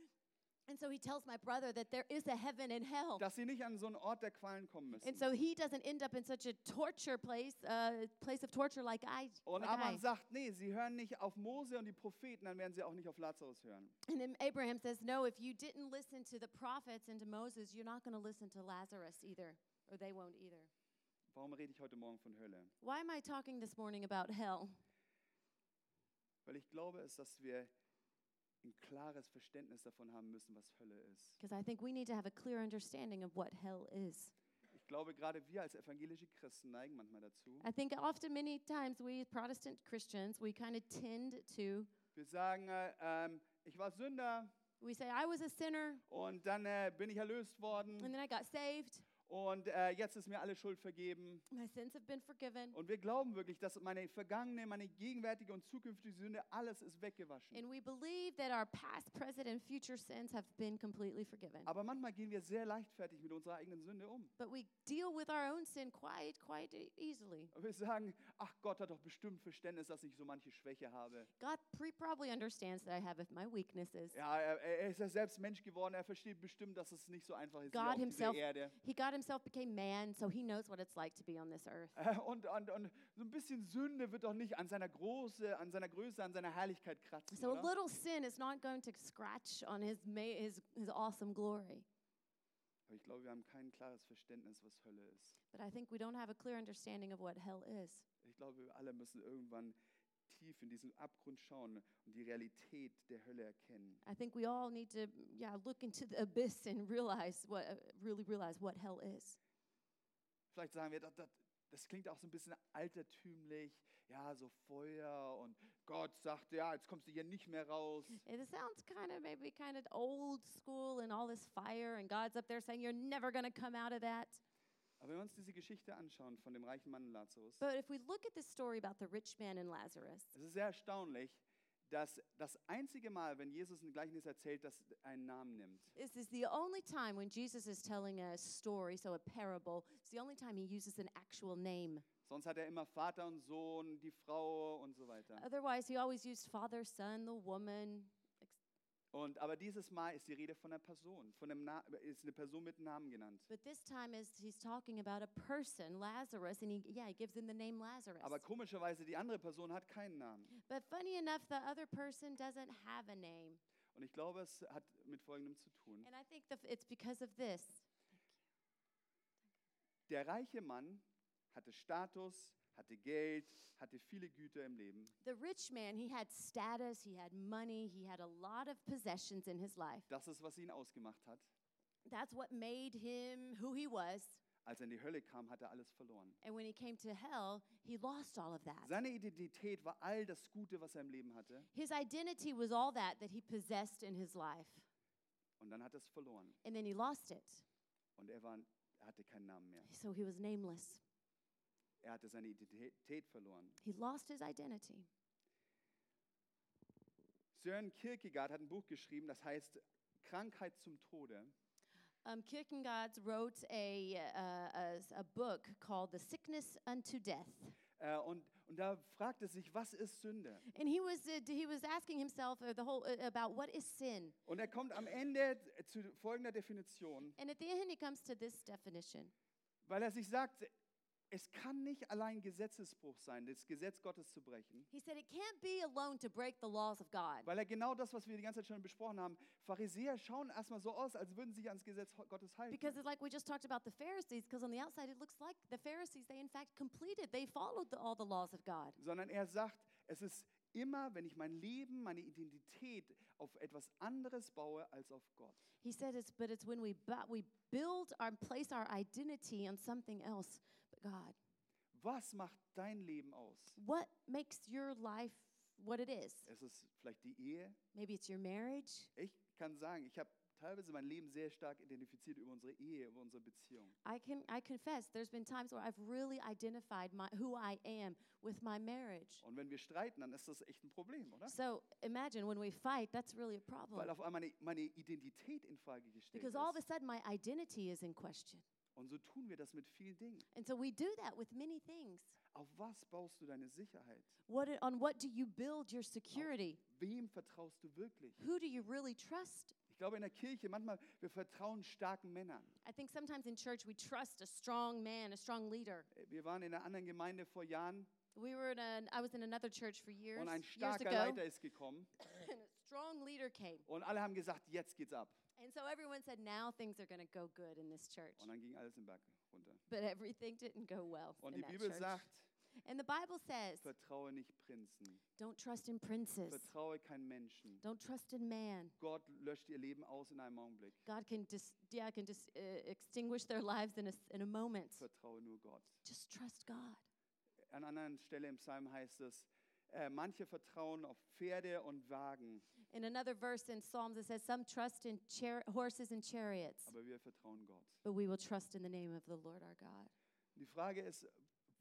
And so he tells my brother that there is a heaven and hell. Dass sie nicht an so einen Ort der Qualen kommen müssen. And so he doesn't end up in such a torture place, uh, place of torture like I. Und like I. Abraham sagt, nee, sie hören nicht auf Mose und die Propheten, dann werden sie auch nicht auf Lazarus hören. And then Abraham says, No, if you didn't listen to the prophets and to Moses, you're not going to listen to Lazarus either, or they won't either. Warum rede ich heute Morgen von Hölle? Why am I talking this morning about hell? Weil ich glaube es, dass wir ein klares Verständnis davon haben müssen, was Hölle ist. Because I think we need to have a clear understanding of what hell is. Ich glaube, gerade wir als evangelische Christen neigen manchmal dazu. I think often, many times, we Protestant Christians, we kind of tend to, Wir sagen, äh, ähm, ich war Sünder we say, I was a sinner, und dann äh, bin ich erlöst worden and then I got saved, und äh, jetzt ist mir alle Schuld vergeben. my sins have been forgiven. Und wir glauben wirklich, dass meine vergangene, meine gegenwärtige und zukünftige Sünde, alles ist weggewaschen. And we believe that our past, present, and future sins have been completely forgiven. Aber manchmal gehen wir sehr leichtfertig mit unserer eigenen Sünde um. But we deal with our own sin quite, quite e- easily. Und wir sagen, ach Gott hat doch bestimmt Verständnis, dass ich so manche Schwäche habe. God probably understands that I have my weaknesses. Ja, er, er ist ja selbst Mensch geworden, er versteht bestimmt, dass es nicht so einfach ist God auf himself- Erde. He God himself became man, so he knows what it's like to be on this earth. Äh, Und, und, und so ein bisschen Sünde wird doch nicht an seiner Große, an seiner Größe, an seiner Herrlichkeit kratzen. So a Oder? little sin is not going to scratch on his, ma- his, his awesome glory. Aber ich glaube, wir haben kein klares Verständnis, was Hölle ist. But I think we don't have a clear understanding of what hell is. Ich glaube, wir alle müssen irgendwann tief in diesen Abgrund schauen und die Realität der Hölle erkennen. I think we all need to, yeah, look into the abyss and realize what, really realize what hell is. Vielleicht sagen wir, das, das, das klingt auch so ein bisschen altertümlich, ja, so Feuer und Gott sagt, ja, jetzt kommst du hier nicht mehr raus. It sounds kind of maybe kind of old school and all this fire, and God's up there saying you're never going to come out of that. Aber wenn wir uns diese Geschichte anschauen von dem reichen Mann Lazarus, But if we look at the story about the rich man and Lazarus, es ist sehr erstaunlich, dass das einzige Mal, wenn Jesus ein Gleichnis erzählt, das einen Namen nimmt. this is the only time when Jesus is telling a story, so a parable, it's the only time he uses an actual name. Sonst hat er immer Vater und Sohn, die Frau und so weiter. Otherwise, he always used father, son, the woman. Und aber dieses Mal ist die Rede von einer Person, von einem Na ist eine Person mit Namen genannt. But this time is he's talking about a person, Lazarus, and he yeah, he gives him the name Lazarus. Aber komischerweise die andere Person hat keinen Namen. But funny enough, the other person doesn't have a name. Und ich glaube, es hat mit Folgendem zu tun. And I think the, it's because of this. Der reiche Mann hatte Status, hatte Geld, hatte viele Güter im Leben. The rich man, he had status, he had money, he had a lot of possessions in his life. Das ist, was ihn ausgemacht hat. That's what made him who he was. Als er in die Hölle kam, hat er alles verloren. And when he came to hell, he lost all of that. Seine Identität war all das Gute, was er im Leben hatte. His identity was all that that he possessed in his life. Und dann hat er es verloren. And then he lost it. Und er, war, er hatte keinen Namen mehr. So he was nameless. Er hatte seine Identität verloren. He lost his identity. Søren Kierkegaard hat ein Buch geschrieben, das heißt Krankheit zum Tode. Um, Kierkegaard wrote a, uh, a, a book called The Sickness Unto Death. Äh, und, und da fragt er sich, was ist Sünde? And he was, uh, he was asking himself uh, the whole, uh, about what is sin. Und er kommt am Ende zu folgender Definition, And at the end, he comes to this definition. weil er sich sagt, es kann nicht allein Gesetzesbruch sein, das Gesetz Gottes zu brechen. He said, It can't be alone to break the laws of God. Weil er genau das, was wir die ganze Zeit schon besprochen haben, Pharisäer schauen erstmal so aus, als würden sie sich ans Gesetz Gottes halten. Because it's like we just talked about the Pharisees, because on the outside it looks like the Pharisees, they in fact completed, they followed the, all the laws of God. Sondern er sagt, es ist immer, wenn ich mein Leben, meine Identität auf etwas anderes baue als auf Gott. He said it's but it's when we bu- we build our place our identity on something else but God. Was macht dein Leben aus? What makes your life what it is? Es ist vielleicht die Ehe. Maybe it's your marriage. Ich kann sagen, ich habe teilweise mein Leben sehr stark identifiziert über unsere Ehe, über unsere Beziehung. I can I confess there's been times where I've really identified my who I am with my marriage. Und wenn wir streiten, dann ist das echt ein Problem, oder? So imagine when we fight, that's really a Weil problem. auf einmal meine, meine Identität in Frage gestellt Because all of a ist. sudden my identity is in question. Und so tun wir das mit vielen Dingen. And so we do that with many things. Auf was baust du deine Sicherheit? What on what do you build your security? Wem vertraust du wirklich? Who do you really trust? Ich glaube in der Kirche manchmal, wir vertrauen starken Männern. I think sometimes in church we trust a strong man, a strong leader. Wir waren in einer anderen Gemeinde vor Jahren We were in a, I was in another church for years, und ein years starker ago, Leiter ist gekommen [COUGHS] and a strong leader came. und alle haben gesagt, jetzt geht's ab. And so everyone said, now things are going to go good in this church. Und dann ging alles im Berg runter. But everything didn't go well Und in die that Bibel church. sagt, And the Bible says, vertraue nicht Prinzen, don't trust in princes. vertraue kein Menschen. Don't trust in man. Gott löscht ihr Leben aus in einem Augenblick. God can dis, yeah, can just uh, extinguish their lives in a, in a moment. Vertraue nur Gott. Just trust God. An anderen Stelle im Psalm heißt es, äh, manche vertrauen auf Pferde und Wagen, In another verse in Psalms, it says, some trust in horses and chariots, aber wir vertrauen Gott. but we will trust in the name of the Lord our God. Die Frage ist,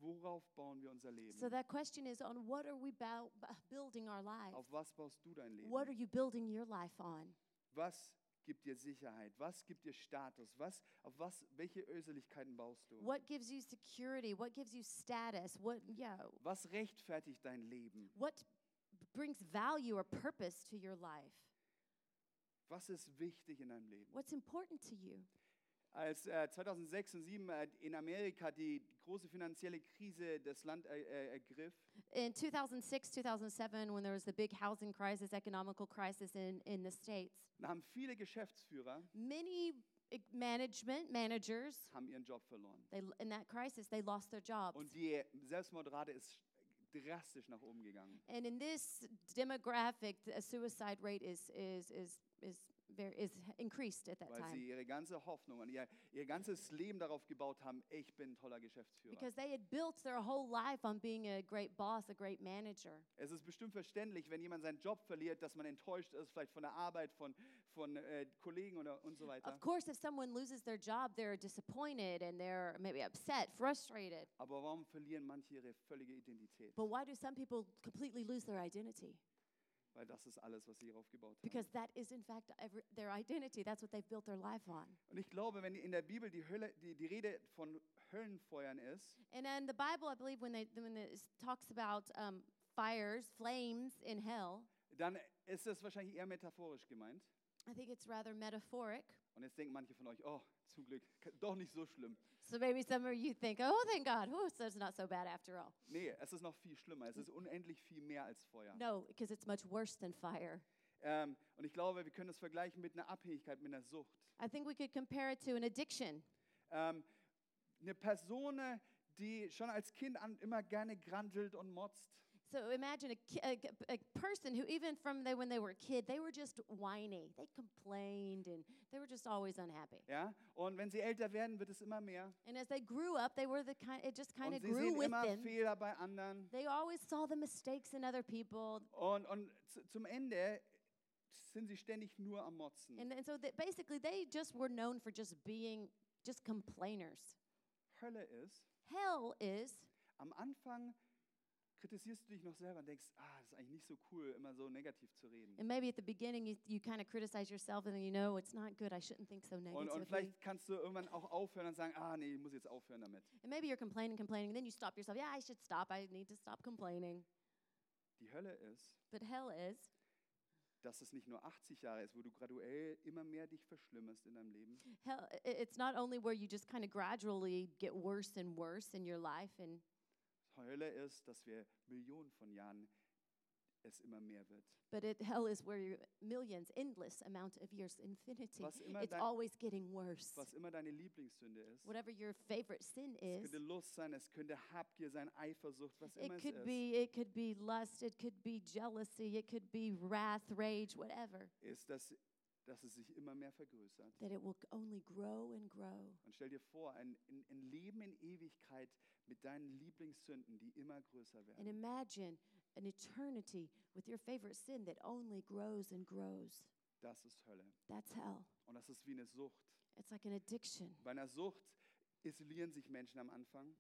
worauf bauen wir unser Leben? So that question is on what are we building our life? Auf was baust du dein Leben? What are you building your life on? Was gibt dir Sicherheit? Was gibt dir Status? Was, auf was, welche Öseligkeiten baust du? What gives you security? What gives you status? What yeah, Was rechtfertigt dein Leben? what brings value or purpose to your life? Was ist wichtig in deinem Leben? What's important to you? Als äh, 2006 und 2007 äh, in Amerika die große finanzielle Krise das Land äh, äh, ergriff, In 2006, 2007, when there was the big housing crisis, economical crisis in, in the States, haben viele Geschäftsführer many eh, management managers, haben ihren Job verloren. they, in that crisis, they lost their jobs. Und die Selbstmordrate ist drastisch nach oben gegangen. And in this demographic, the suicide rate is, is, is, is, very, is increased at that Weil time. sie ihre ganze Hoffnung und ihr, ihr ganzes Leben darauf gebaut haben, ich bin ein toller Geschäftsführer. Because they had built their whole life on being a great boss, a great manager. Es ist bestimmt verständlich, wenn jemand seinen Job verliert, dass man enttäuscht ist, vielleicht von der Arbeit, von, von äh, Kollegen oder, und so weiter. Of course, if someone loses their job, they're disappointed and they're maybe upset, frustrated. Aber warum verlieren manche ihre völlige Identität? But why do some people completely lose their identity? Weil das ist alles, was sie hier aufgebaut haben. Because that is, in fact, every, their identity. That's what they've built their life on. Und ich glaube, wenn in der Bibel die, Hölle, die, die Rede von Höllenfeuern ist, And in the Bible, I believe when, they, when it talks about um, fires, flames in hell, dann ist das wahrscheinlich eher metaphorisch gemeint. I think it's rather metaphoric. Und jetzt denken manche von euch, oh, zum Glück, doch nicht so schlimm. So maybe some of you think, oh, thank God, oh, so it's not so bad after all. Nee, es ist noch viel schlimmer. Es ist unendlich viel mehr als Feuer. No, because it's much worse than fire. Ähm, und ich glaube, wir können das vergleichen mit einer Abhängigkeit, mit einer Sucht. I think we could compare it to an addiction. Ähm, eine Person, die schon als Kind an immer gerne grantelt und motzt. So imagine a, a, a person who, even from they, when they were a kid, they were just whiny. They complained and they were just always unhappy. Ja? Und wenn sie älter werden, wird es immer mehr. And as they grew up, they were the kind. It just kind of grew sehen with immer them. Fehler bei anderen. They always saw the mistakes in other people, Und, und zu- zum Ende sind sie ständig nur am Motzen. and, and so that basically they just were known for just being just complainers. Hölle ist, Hell is am Anfang kritisierst du dich noch selber und denkst, ah, das ist eigentlich nicht so cool, immer so negativ zu reden. And maybe at the beginning you, you kind of criticize yourself and then you know it's not good. I shouldn't think so Und, negatively. und vielleicht kannst du irgendwann auch aufhören und sagen, ah nee, ich muss jetzt aufhören damit. and maybe you're complaining, complaining, and then you stop yourself. Yeah, I should stop. I need to stop complaining. Die Hölle ist, But hell is dass es nicht nur 80 Jahre ist, wo du graduell immer mehr dich verschlimmerst in deinem Leben, hell. It's not only where you just kind of gradually get worse and worse in your life, and Hölle ist, dass wir Millionen von Jahren es immer mehr wird. But it, hell is where you millions, endless amount of years, infinity. Was immer It's dein- always getting worse. Was immer deine Lieblingssünde ist. Whatever your favorite sin Es is, könnte Lust sein, es könnte Habgier sein, Eifersucht, was immer it es could ist. be it could be lust, it could be jealousy, it could be wrath, rage, whatever. ist, dass, dass es sich immer mehr vergrößert. That it will only grow and grow. Und stell dir vor, ein, ein, ein Leben in Ewigkeit mit deinen Lieblingssünden, die immer größer And werden. imagine an eternity with your favorite sin that only grows and grows. Das ist Hölle. That's hell. Und das ist wie eine Sucht. It's like an addiction. Bei einer Sucht isolieren sich Menschen am Anfang.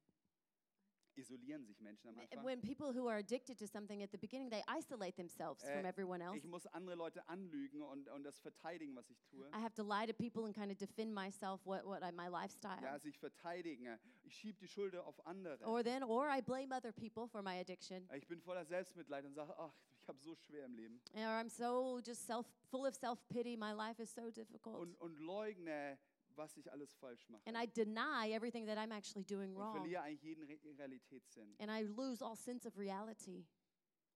Isolieren sich Menschen am Anfang. When people who are addicted to something at the beginning, they isolate themselves from Äh, everyone else. Ich muss andere Leute anlügen und, und das verteidigen, was ich tue. I have to lie to people and kind of defend myself, what, what I, my lifestyle. Ja, sich verteidigen. Ich schiebe die Schuld auf andere. Or then, or I blame other people for my addiction. Ich bin voller Selbstmitleid und sage, ach, ich habe so schwer im Leben. Or I'm so just self, full of self pity. My life is so difficult. Und, und leugne, was ich alles falsch mache. And I deny everything that I'm actually doing Und wrong. verliere eigentlich jeden Re Realitätssinn. And I lose all sense of reality.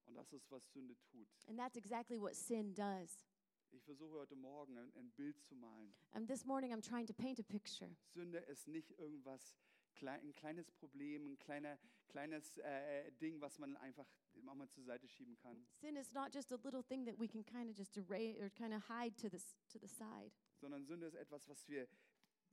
Und das ist, was Sünde tut. And that's exactly what sin does. Ich versuche heute Morgen ein, ein Bild zu malen. And this morning I'm trying to paint a picture. Sünde ist nicht irgendwas, klei- ein kleines Problem, ein kleiner, kleines äh, Ding, was man einfach auch mal zur Seite schieben kann. Sin is not just a little thing that we can kind of just erase or kind of hide to the, s- to the side. Sondern Sünde ist etwas, was wir,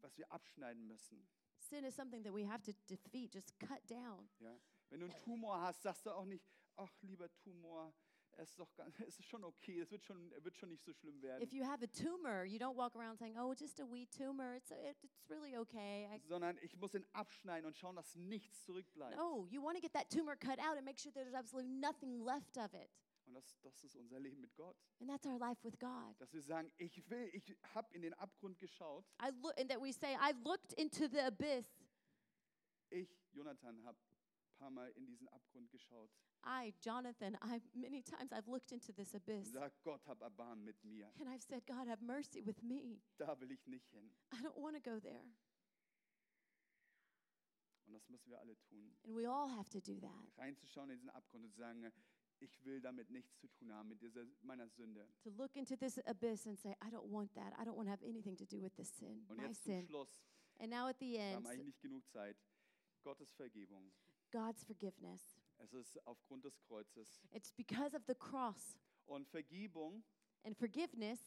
was wir abschneiden müssen. Sin is something that we have to defeat, just cut down. Ja? Wenn du einen Tumor hast, sagst du auch nicht, ach lieber Tumor, es ist, doch ganz, [LAUGHS] es ist schon okay, es wird schon, wird schon nicht so schlimm werden. If you have a tumor, you don't walk around saying, "Oh, just a wee tumor. It's it, it's really okay." I, [LAUGHS] Sondern ich muss ihn abschneiden und schauen, dass nichts zurückbleibt. no, you want to get that tumor cut out and make sure there's absolutely nothing left of it. Und das, das ist unser Leben mit Gott. And that's our life with God. Dass wir sagen, ich will, ich habe in den Abgrund geschaut. I look, and that we say, "I looked into the abyss." Ich, Jonathan, habe ein paar Mal in diesen Abgrund geschaut. I, Jonathan, I many times I've looked into this abyss, Sag, Gott, hab Erbarmen mit mir. and I've said, "God, have mercy with me. Da will ich nicht hin. I don't want to go there." Und das müssen wir alle tun. And we all have to do that. Reinzuschauen in diesen Abgrund und zu sagen, ich will damit nichts zu tun haben, mit dieser, meiner Sünde. To look into this abyss and say, "I don't want that. I don't want to have anything to do with this sin, Und my jetzt zum sin." Schluss, And now at the wir end, haben eigentlich nicht genug Zeit. Gottes Vergebung. God's forgiveness. Es ist aufgrund des Kreuzes. It's because of the cross. Und Vergebung, And forgiveness,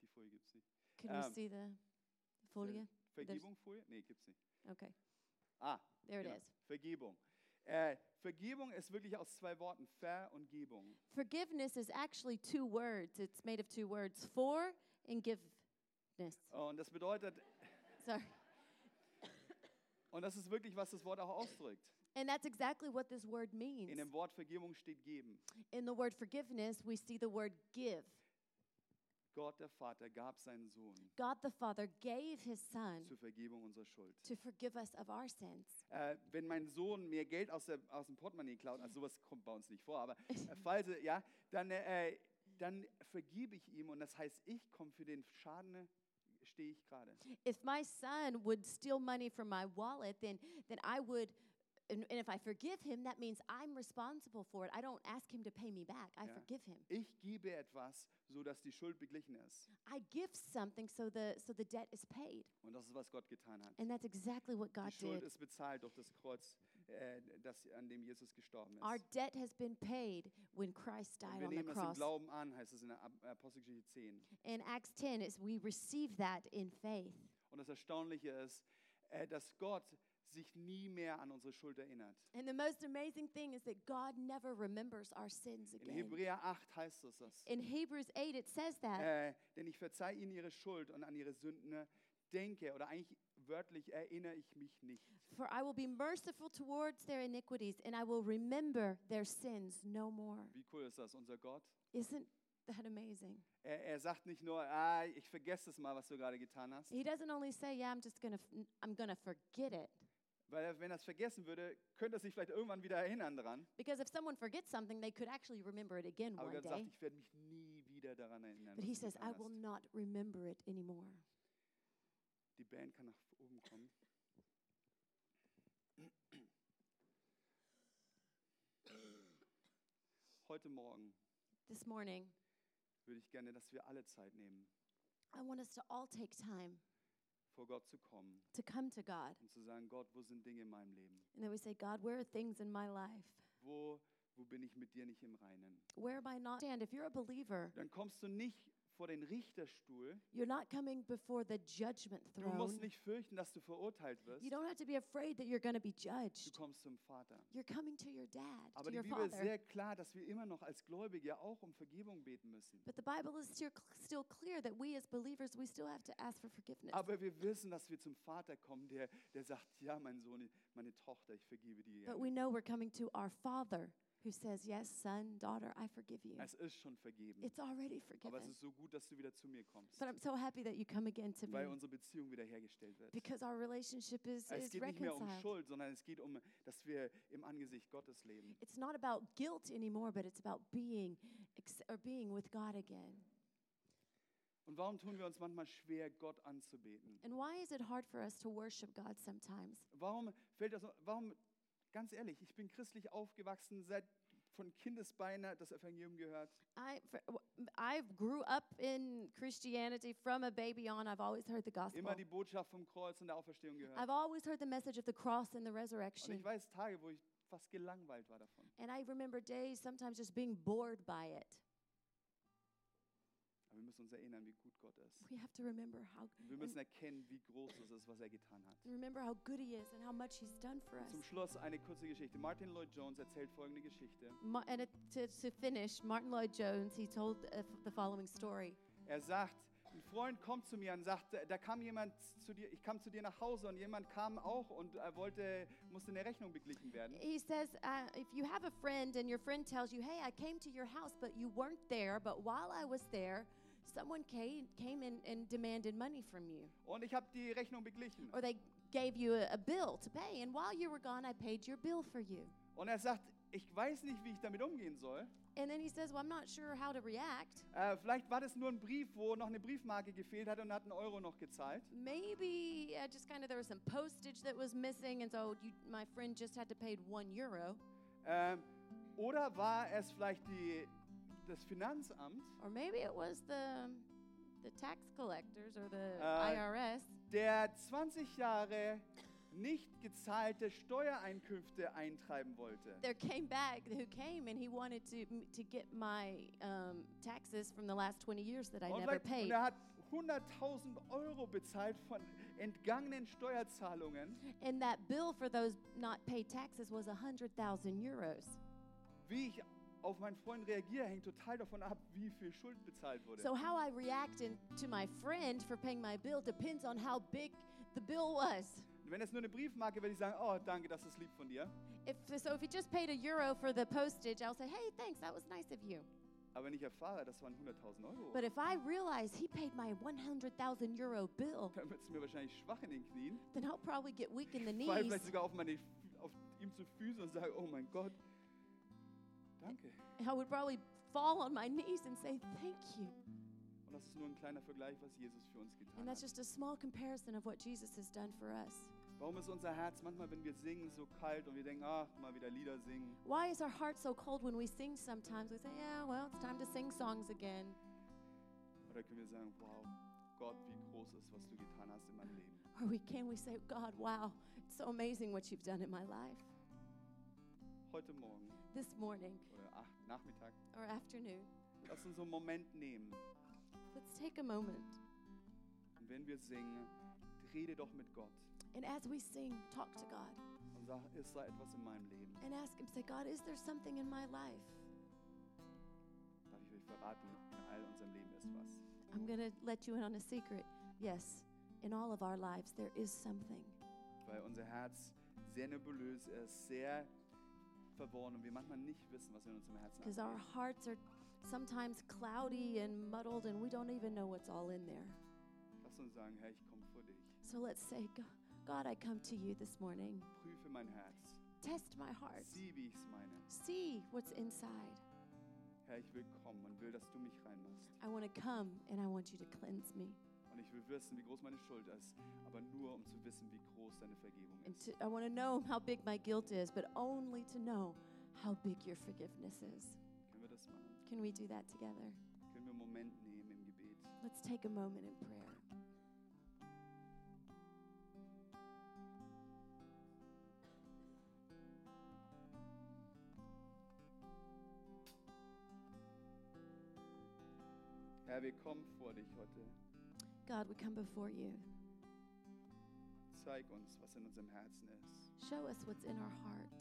die Folie gibt es nicht. can we Um, see the folie? Vergebung, Folie? Nee, gibt es nicht. Okay, Ah, there it is. Vergebung. Äh, Vergebung ist wirklich aus zwei Worten, Ver und Gebung. Forgiveness is actually two words. It's made of two words, for and giveness. Und das bedeutet, Sorry. und das ist wirklich, was das Wort auch ausdrückt. And that's exactly what this word In means. dem Wort Vergebung steht geben. In the word forgiveness, we see the word give. Gott, der Vater, gab seinen Sohn God the Father gave his Son zur Vergebung unserer Schuld. to forgive us of our sins. Äh, wenn mein Sohn mir Geld aus, der, aus dem Portemonnaie klaut, also sowas kommt bei uns nicht vor, aber äh, falls, er- ja, dann, äh, dann vergebe ich ihm und das heißt, ich komme für den Schaden, stehe ich gerade. If my son would steal money from my wallet, then, then I would, and, and if I forgive him, that means I'm responsible for it. I don't ask him to pay me back, I Ja. forgive him. Ich gebe etwas, so dass die Schuld beglichen ist. I give something so the, so the debt is paid. Und das ist, was Gott getan hat. And that's exactly what Die God Schuld did. ist bezahlt durch das Kreuz, äh, das, an dem Jesus gestorben ist. Our debt has been paid when Christ died wir on the nehmen das im cross. Glauben an, heißt es in der Apostelgeschichte 10. In Acts 10, is we receive that in faith. Und das Erstaunliche ist, äh, dass Gott sich nie mehr an unsere Schuld erinnert. And the most amazing thing is that God never remembers our sins In again. Hebräer 8 heißt es das. In Hebrews 8, it says that. Äh, denn ich verzeihe ihnen ihre Schuld und an ihre Sünden denke, oder eigentlich wörtlich erinnere ich mich nicht. For I will be merciful towards their iniquities, and I will remember their sins no more. Wie cool ist das, unser Gott? Isn't that amazing? Er, er sagt nicht nur, ah, ich vergesse es mal, was du gerade getan hast. He doesn't only say, "Yeah, I'm just gonna, f- I'm gonna forget it," Weil wenn er es vergessen würde, könnte er sich vielleicht irgendwann wieder erinnern daran. because if someone forgets something, they could actually remember it again Aber one Gott sagt, day. ich werde mich nie wieder daran erinnern. But was he du says, getan "I will hast." not remember it anymore." Die Band kann nach oben kommen. heute Morgen This morning, würde ich gerne, dass wir alle Zeit nehmen, I want us to all take time vor Gott zu kommen to come to God. und zu sagen, Gott, wo sind Dinge in meinem Leben? And then we say, God, where are things in my life? Wo, wo bin ich mit dir nicht im Reinen? Where am I not? And if you're a believer, Dann kommst du nicht vor den Richterstuhl. you're not coming before the judgment Du musst throne. nicht fürchten, dass du verurteilt wirst. You don't have to be afraid that you're going to be Du judged. kommst zum Vater. You're coming to your dad, Aber to die your Bibel ist father. sehr klar, dass wir immer noch als Gläubige auch um Vergebung beten müssen. But the Bible is still, still clear that we as believers, we still have to ask for forgiveness. Aber wir wissen, dass wir zum Vater kommen, der, der sagt, ja, mein Sohn, meine Tochter, ich vergebe dir. But we know we're coming to our Father who says, Yes, son, daughter, I forgive you. Es ist schon vergeben. It's already Aber es forgiven. ist so gut, dass du wieder zu mir kommst, But I'm so happy that you come again to weil me unsere Beziehung wiederhergestellt wird. because our relationship is, Es is geht nicht mehr um reconciled. Schuld, sondern es geht um, dass wir im Angesicht Gottes leben. It's not about guilt anymore, but it's about being ex- or being with God again. Und warum tun wir uns manchmal schwer, Gott anzubeten? And why is it hard for us to worship God sometimes? Warum fällt das, warum, ganz ehrlich, ich bin christlich aufgewachsen, seit von Kindesbeinen das Evangelium gehört. I, I grew up in Christianity from a baby on. I've always heard the gospel. Immer die Botschaft vom Kreuz und der Auferstehung gehört. I've always heard the message of the cross and the Und resurrection. ich weiß Tage, wo ich fast gelangweilt war davon. And I remember days sometimes just being bored by it. Wir müssen uns erinnern, wie gut Gott ist. We have to remember how Wir müssen erkennen, wie groß es ist, was er getan hat. remember how good he is and how much he's done for us. Zum Schluss eine kurze Geschichte. Martin Lloyd Jones erzählt folgende Geschichte. Ma- and it, to, to finish, Martin Lloyd Jones, he told uh, f- the following story. Er sagt, ein Freund kommt zu mir und sagt, da kam jemand zu dir, ich kam zu dir nach Hause und jemand kam auch und er wollte, musste eine Rechnung beglichen werden. He says, uh, if you have a friend and your friend tells you, hey, I came to your house, but you weren't there, but while I was there, someone came, came in and demanded money from you. Und ich habe die Rechnung beglichen. Or they gave you a, a bill to pay, and while you were gone, I paid your bill for you. Und er sagt, ich weiß nicht, wie ich damit umgehen soll. And then he says, well, I'm not sure how to react. Äh, vielleicht war das nur ein Brief, wo noch eine Briefmarke gefehlt hat und hat einen Euro noch gezahlt. Maybe uh, just kind of there was some postage that was missing, and so you, my friend just had to pay one euro. Ähm, oder war es vielleicht die, das Finanzamt, Or maybe it was the, the tax collectors or the Uh, IRS der 20 Jahre nicht gezahlte Steuereinkünfte eintreiben wollte? there came back who came and he wanted to to get my um, taxes from the last 20 years that I Und, never vielleicht, und paid. er hat 100.000 Euro bezahlt von entgangenen Steuerzahlungen. And that bill for those not paid taxes was 100,000 euros. Wie ich auf meinen Freund reagiere, hängt total davon ab, wie viel Schuld bezahlt wurde. So how I react in, to my friend for paying my bill depends on how big the bill was. Wenn es nur eine Briefmarke wäre, ich sagen, oh, danke, das ist lieb von dir. If so, if you just paid a euro for the postage, I'll say, "Hey, thanks, that was nice of you." Aber wenn ich erfahre, das waren 100.000 Euro, But if I realize he paid my 100,000 euro bill, dann wird es mir wahrscheinlich schwach in den Knien. then I'll probably get weak in the Ich fall knees. vielleicht sogar auf, meine, auf ihm zu Füßen und sage, oh mein Gott, danke. I would probably fall on my knees and say, "Thank you." Und das ist nur ein kleiner Vergleich, was Jesus für uns getan And that's hat. just a small comparison of what Jesus has done for us. Warum ist unser Herz manchmal, wenn wir singen, so kalt und wir denken, ach, mal wieder Lieder singen? Why is our heart so cold when we sing sometimes? We say, yeah, well, it's time to sing songs again. Oder können wir sagen, wow, Gott, wie groß ist, was du getan hast in meinem Leben? Or we can we say, God, wow, it's so amazing what you've done in my life. Heute Morgen This morning oder Nachmittag, or afternoon, lass uns einen Moment nehmen. let's take a moment. Und wenn wir singen, rede doch mit Gott And as we sing, talk to God und sag, ist da etwas in meinem Leben? and ask Him, say, God, is there something in my life? Darf ich euch verraten, in all unserem Leben ist was. I'm going to let you in on a secret. Yes, in all of our lives, there is something. Weil unser Herz sehr nebulös ist, sehr verworren und wir manchmal nicht wissen, was in unserem Herzen Because our hearts are sometimes cloudy and muddled, and we don't even know what's all in there. Lass uns sagen, Herr, ich komme vor dich. So let's say, God, I come to you this morning. Prüfe mein Herz. Test my heart. Sieh, wie ich es meine. See what's inside. Herr, ich will kommen und will, dass du mich reinmachst. I want to come and I want you to cleanse me. Und ich will wissen, wie groß meine Schuld ist, aber nur um zu wissen, wie groß deine Vergebung And ist. to, I want to know how big my guilt is, but only to know how big your forgiveness is. Können wir das machen? Can we do that together? Können wir einen Moment nehmen im Gebet? Let's take a moment in prayer. Herr, wir kommen vor dich heute. God, we come before you. Zeig uns, was in unserem Herzen ist. Show us what's in our heart.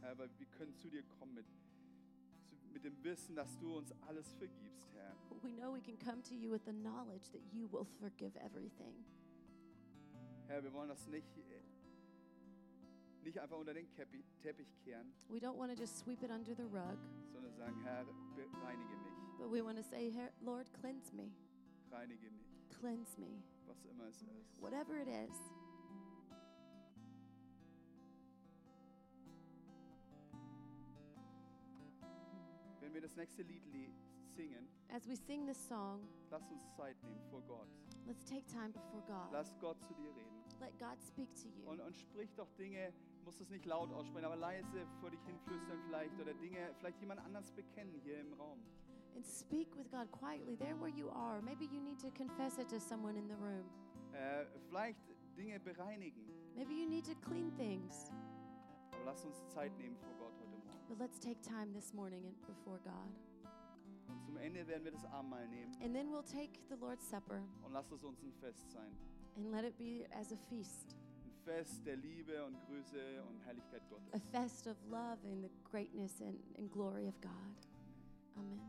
Herr, weil wir können zu dir kommen mit, mit dem Wissen, dass du uns alles vergibst, Herr. We know we can come to you with the knowledge that you will forgive everything. Herr, wir wollen das nicht, äh, nicht einfach unter den Teppich kehren, We don't want to just sweep it under the rug, sondern sagen, Herr, reinige mich, but we want to say, "Her- Lord, cleanse me. reinige mich, Cleanse me. was immer es ist. Whatever it is. Wenn wir das nächste Lied li- singen, As we sing this song, lass uns Zeit nehmen vor Gott. let's take time before God. Lass Gott zu dir reden. Let God speak to you. Und, und sprich doch Dinge, musst es nicht laut aussprechen, aber leise vor dich hinflüstern vielleicht oder Dinge, vielleicht jemand anders bekennen hier im Raum. And speak with God quietly there where you are. Maybe you need to confess it to someone in the room. Äh, vielleicht Dinge bereinigen. Maybe you need to clean things. Aber lass uns Zeit nehmen vor Gott heute Morgen. But let's take time this morning in, before God. Und zum Ende werden wir das Abendmahl nehmen. And then we'll take the Lord's Supper Und lass es uns ein Fest sein. and let it be as a feast, Ein Fest der Liebe und Größe und Herrlichkeit a Gottes. fest of love and the greatness and, and glory of God. Amen.